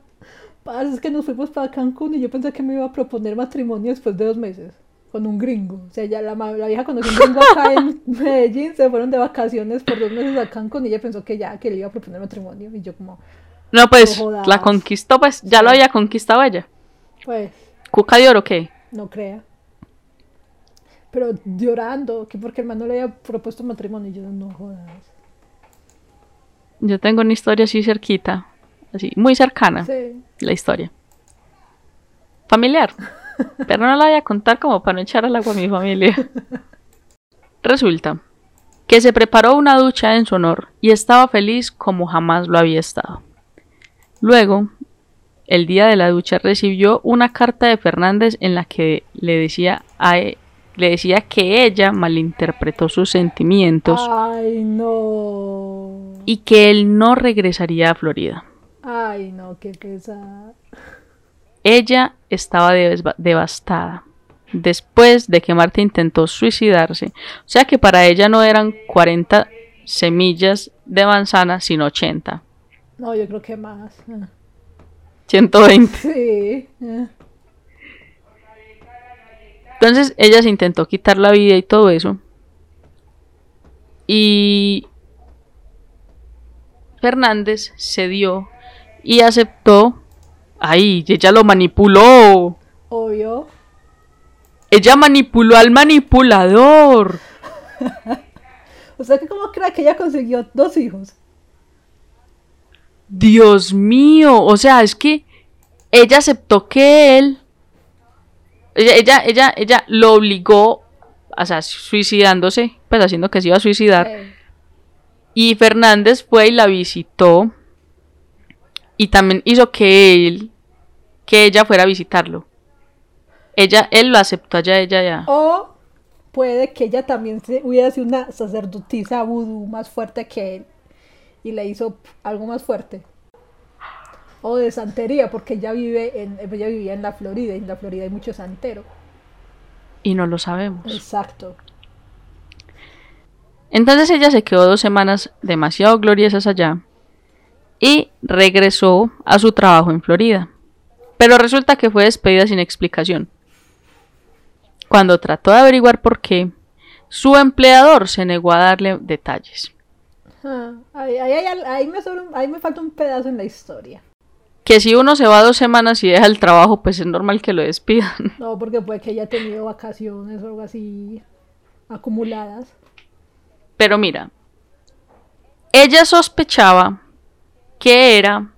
Pasa es que nos fuimos para Cancún y yo pensé que me iba a proponer matrimonio después de dos meses con un gringo. O sea, ya la, la vieja conoció un gringo acá en Medellín, se fueron de vacaciones por dos meses a Cancún y ella pensó que ya, que le iba a proponer matrimonio. Y yo como... No, pues, la conquistó, pues, ya lo había conquistado ella. Pues... ¿Cuca de oro qué? No crea. Pero llorando, que porque el man no le había propuesto matrimonio y yo no jodas. Yo tengo una historia así cerquita, así, muy cercana, sí. la historia. Familiar. Pero no la voy a contar como para no echar al agua a mi familia. Resulta que se preparó una ducha en su honor y estaba feliz como jamás lo había estado. Luego, el día de la ducha recibió una carta de Fernández en la que le decía a e, le decía que ella malinterpretó sus sentimientos. Ay, no. Y que él no regresaría a Florida. Ay, no, qué. Ella estaba devastada después de que Marta intentó suicidarse. O sea que para ella no eran 40 semillas de manzana, sino 80. No, yo creo que más. 120. Sí. Entonces ella se intentó quitar la vida y todo eso. Y Fernández cedió y aceptó Ay, ella lo manipuló. Obvio. Ella manipuló al manipulador. o sea, que ¿cómo cree que ella consiguió dos hijos? Dios mío, o sea, es que ella aceptó que él, ella, ella, ella, ella lo obligó, o sea, suicidándose, pues haciendo que se iba a suicidar. Y Fernández fue y la visitó y también hizo que él, que ella fuera a visitarlo. Ella, él lo aceptó allá, ella ya. O puede que ella también hubiera sido una sacerdotisa vudú más fuerte que él y le hizo algo más fuerte. O de santería, porque ella vive en, ella vivía en la Florida y en la Florida hay mucho santero. Y no lo sabemos. Exacto. Entonces ella se quedó dos semanas demasiado gloriosas allá y regresó a su trabajo en Florida. Pero resulta que fue despedida sin explicación. Cuando trató de averiguar por qué, su empleador se negó a darle detalles. Ah, ahí, me falta un pedazo en la historia. Que si uno se va dos semanas y deja el trabajo, pues es normal que lo despidan. No, porque puede que haya tenido vacaciones o algo así acumuladas. Pero mira, ella sospechaba que era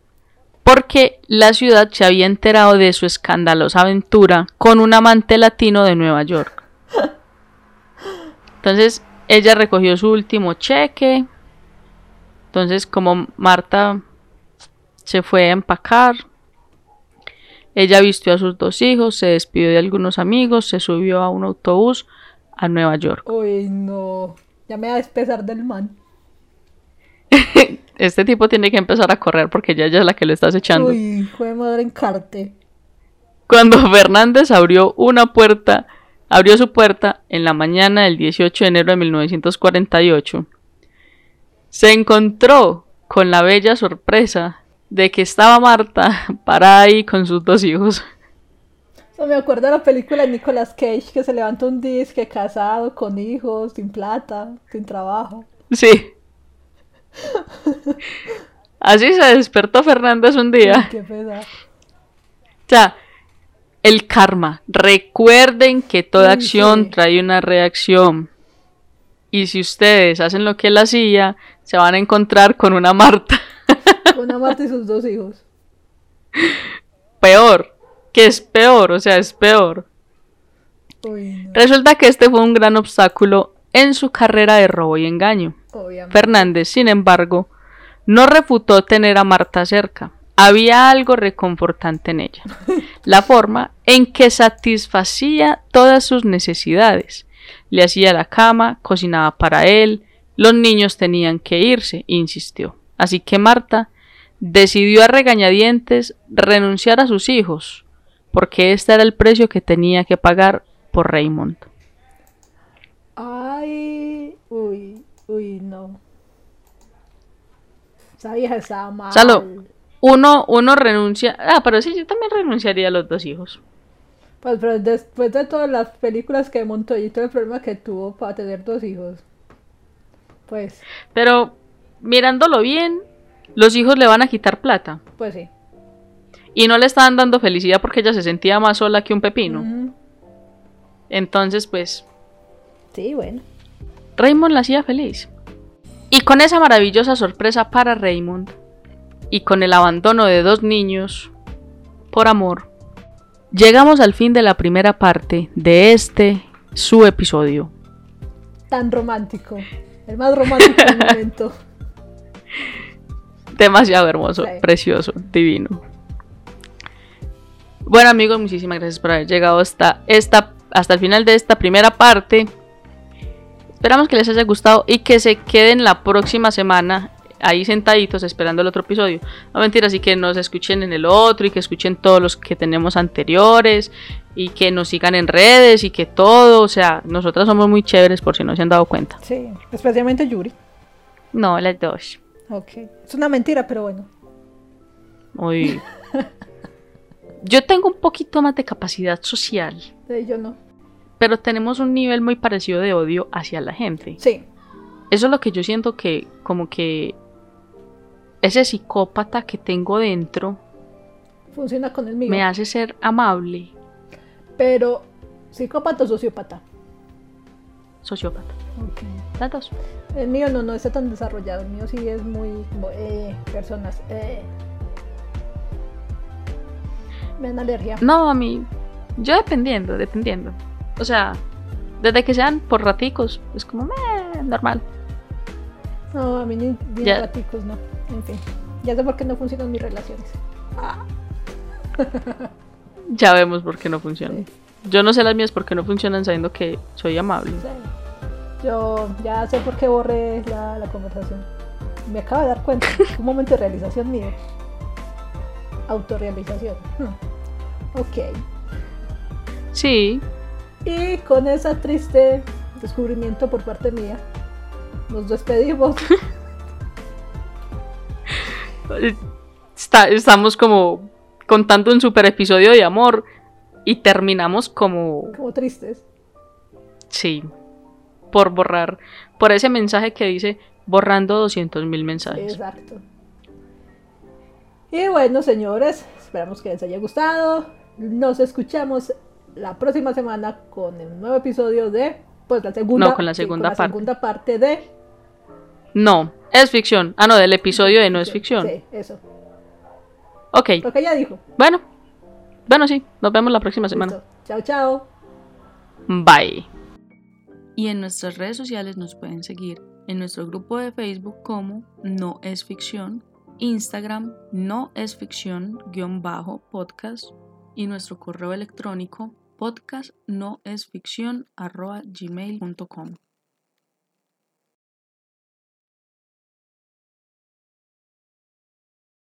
porque la ciudad se había enterado de su escandalosa aventura con un amante latino de Nueva York. Entonces ella recogió su último cheque. Entonces como Marta se fue a empacar, ella vistió a sus dos hijos, se despidió de algunos amigos, se subió a un autobús a Nueva York. Uy, no. Ya me va a despesar del man. este tipo tiene que empezar a correr porque ya, ya es la que lo estás echando. Uy, fue madre encarte. Cuando Fernández abrió una puerta, abrió su puerta en la mañana del 18 de enero de 1948, se encontró con la bella sorpresa de que estaba Marta parada ahí con sus dos hijos. me acuerdo de la película de Nicolas Cage que se levanta un disque casado, con hijos, sin plata, sin trabajo. Sí. Así se despertó Fernández un día. Qué pesar. O sea, el karma. Recuerden que toda acción sí. trae una reacción. Y si ustedes hacen lo que él hacía, se van a encontrar con una Marta. Una Marta y sus dos hijos. peor. Que es peor, o sea, es peor. Uy, no. Resulta que este fue un gran obstáculo en su carrera de robo y engaño. Obviamente. Fernández, sin embargo, no refutó tener a Marta cerca. Había algo reconfortante en ella. La forma en que satisfacía todas sus necesidades. Le hacía la cama, cocinaba para él, los niños tenían que irse, insistió. Así que Marta decidió a regañadientes renunciar a sus hijos, porque este era el precio que tenía que pagar por Raymond. Ay, uy, uy, no. Esa vieja estaba mal. Salo. Uno, uno renuncia. Ah, pero sí, yo también renunciaría a los dos hijos. Pues, pero después de todas las películas que montó y todo el problema que tuvo para tener dos hijos, pues, Pero mirándolo bien, los hijos le van a quitar plata. pues sí. Y no le estaban dando felicidad porque ella se sentía más sola que un pepino. Entonces, pues, Sí, bueno. Raymond la hacía feliz. Y con esa maravillosa sorpresa para Raymond, y con el abandono de dos niños, por amor, llegamos al fin de la primera parte de este, su episodio. Tan romántico. El más romántico del momento. Demasiado hermoso, Sí. precioso, divino. Bueno amigos, muchísimas gracias por haber llegado hasta, esta, hasta el final de esta primera parte. Esperamos que les haya gustado y que se queden la próxima semana ahí sentaditos esperando el otro episodio. No mentira, así que nos escuchen en el otro y que escuchen todos los que tenemos anteriores y que nos sigan en redes y que todo, o sea, nosotras somos muy chéveres por si no se han dado cuenta. Sí, especialmente Yuri. No, las dos. Ok. Es una mentira, pero bueno. Uy. Yo tengo un poquito más de capacidad social, Sí, yo no. pero tenemos un nivel muy parecido de odio hacia la gente. Sí. Eso es lo que yo siento que como que ese psicópata que tengo dentro Funciona con el mío. me hace ser amable, Pero, ¿psicópata o sociópata? sociópata. Ok. Las dos. El mío no, no está tan desarrollado. El mío sí es muy. como, Eh, personas. Eh. Me dan alergia. No, a mí, yo dependiendo, dependiendo. O sea, desde que sean por raticos, es como meh, normal. No, a mí ni, raticos, no. En fin. Ya sé por qué no funcionan mis relaciones. Ya vemos por qué no funcionan. Sí. Yo no sé las mías porque no funcionan sabiendo que soy amable. Sí. Yo ya sé por qué borré la, la conversación. Me acabo de dar cuenta. un momento de realización mío. Autorrealización. Hmm. Ok. Sí, Y con ese triste descubrimiento por parte mía, nos despedimos. Está- estamos como contando un super episodio de amor y terminamos como, como tristes. sí, por borrar, por ese mensaje que dice borrando 200.000 mil mensajes. Exacto. Y bueno, señores, esperamos que les haya gustado. Nos escuchamos la próxima semana con el nuevo episodio de, pues la segunda, No, con la segunda parte. segunda parte de No, es ficción. Ah, no, del episodio de no es ficción. Sí, eso. Ok, Lo que ella dijo. bueno, bueno, sí, nos vemos la próxima semana. Listo. Chao, chao. Bye. Y en nuestras redes sociales nos pueden seguir en nuestro grupo de Facebook como No es Ficción, Instagram No es Ficción guion bajo podcast y nuestro correo electrónico podcast no es ficción arroba gmail.com.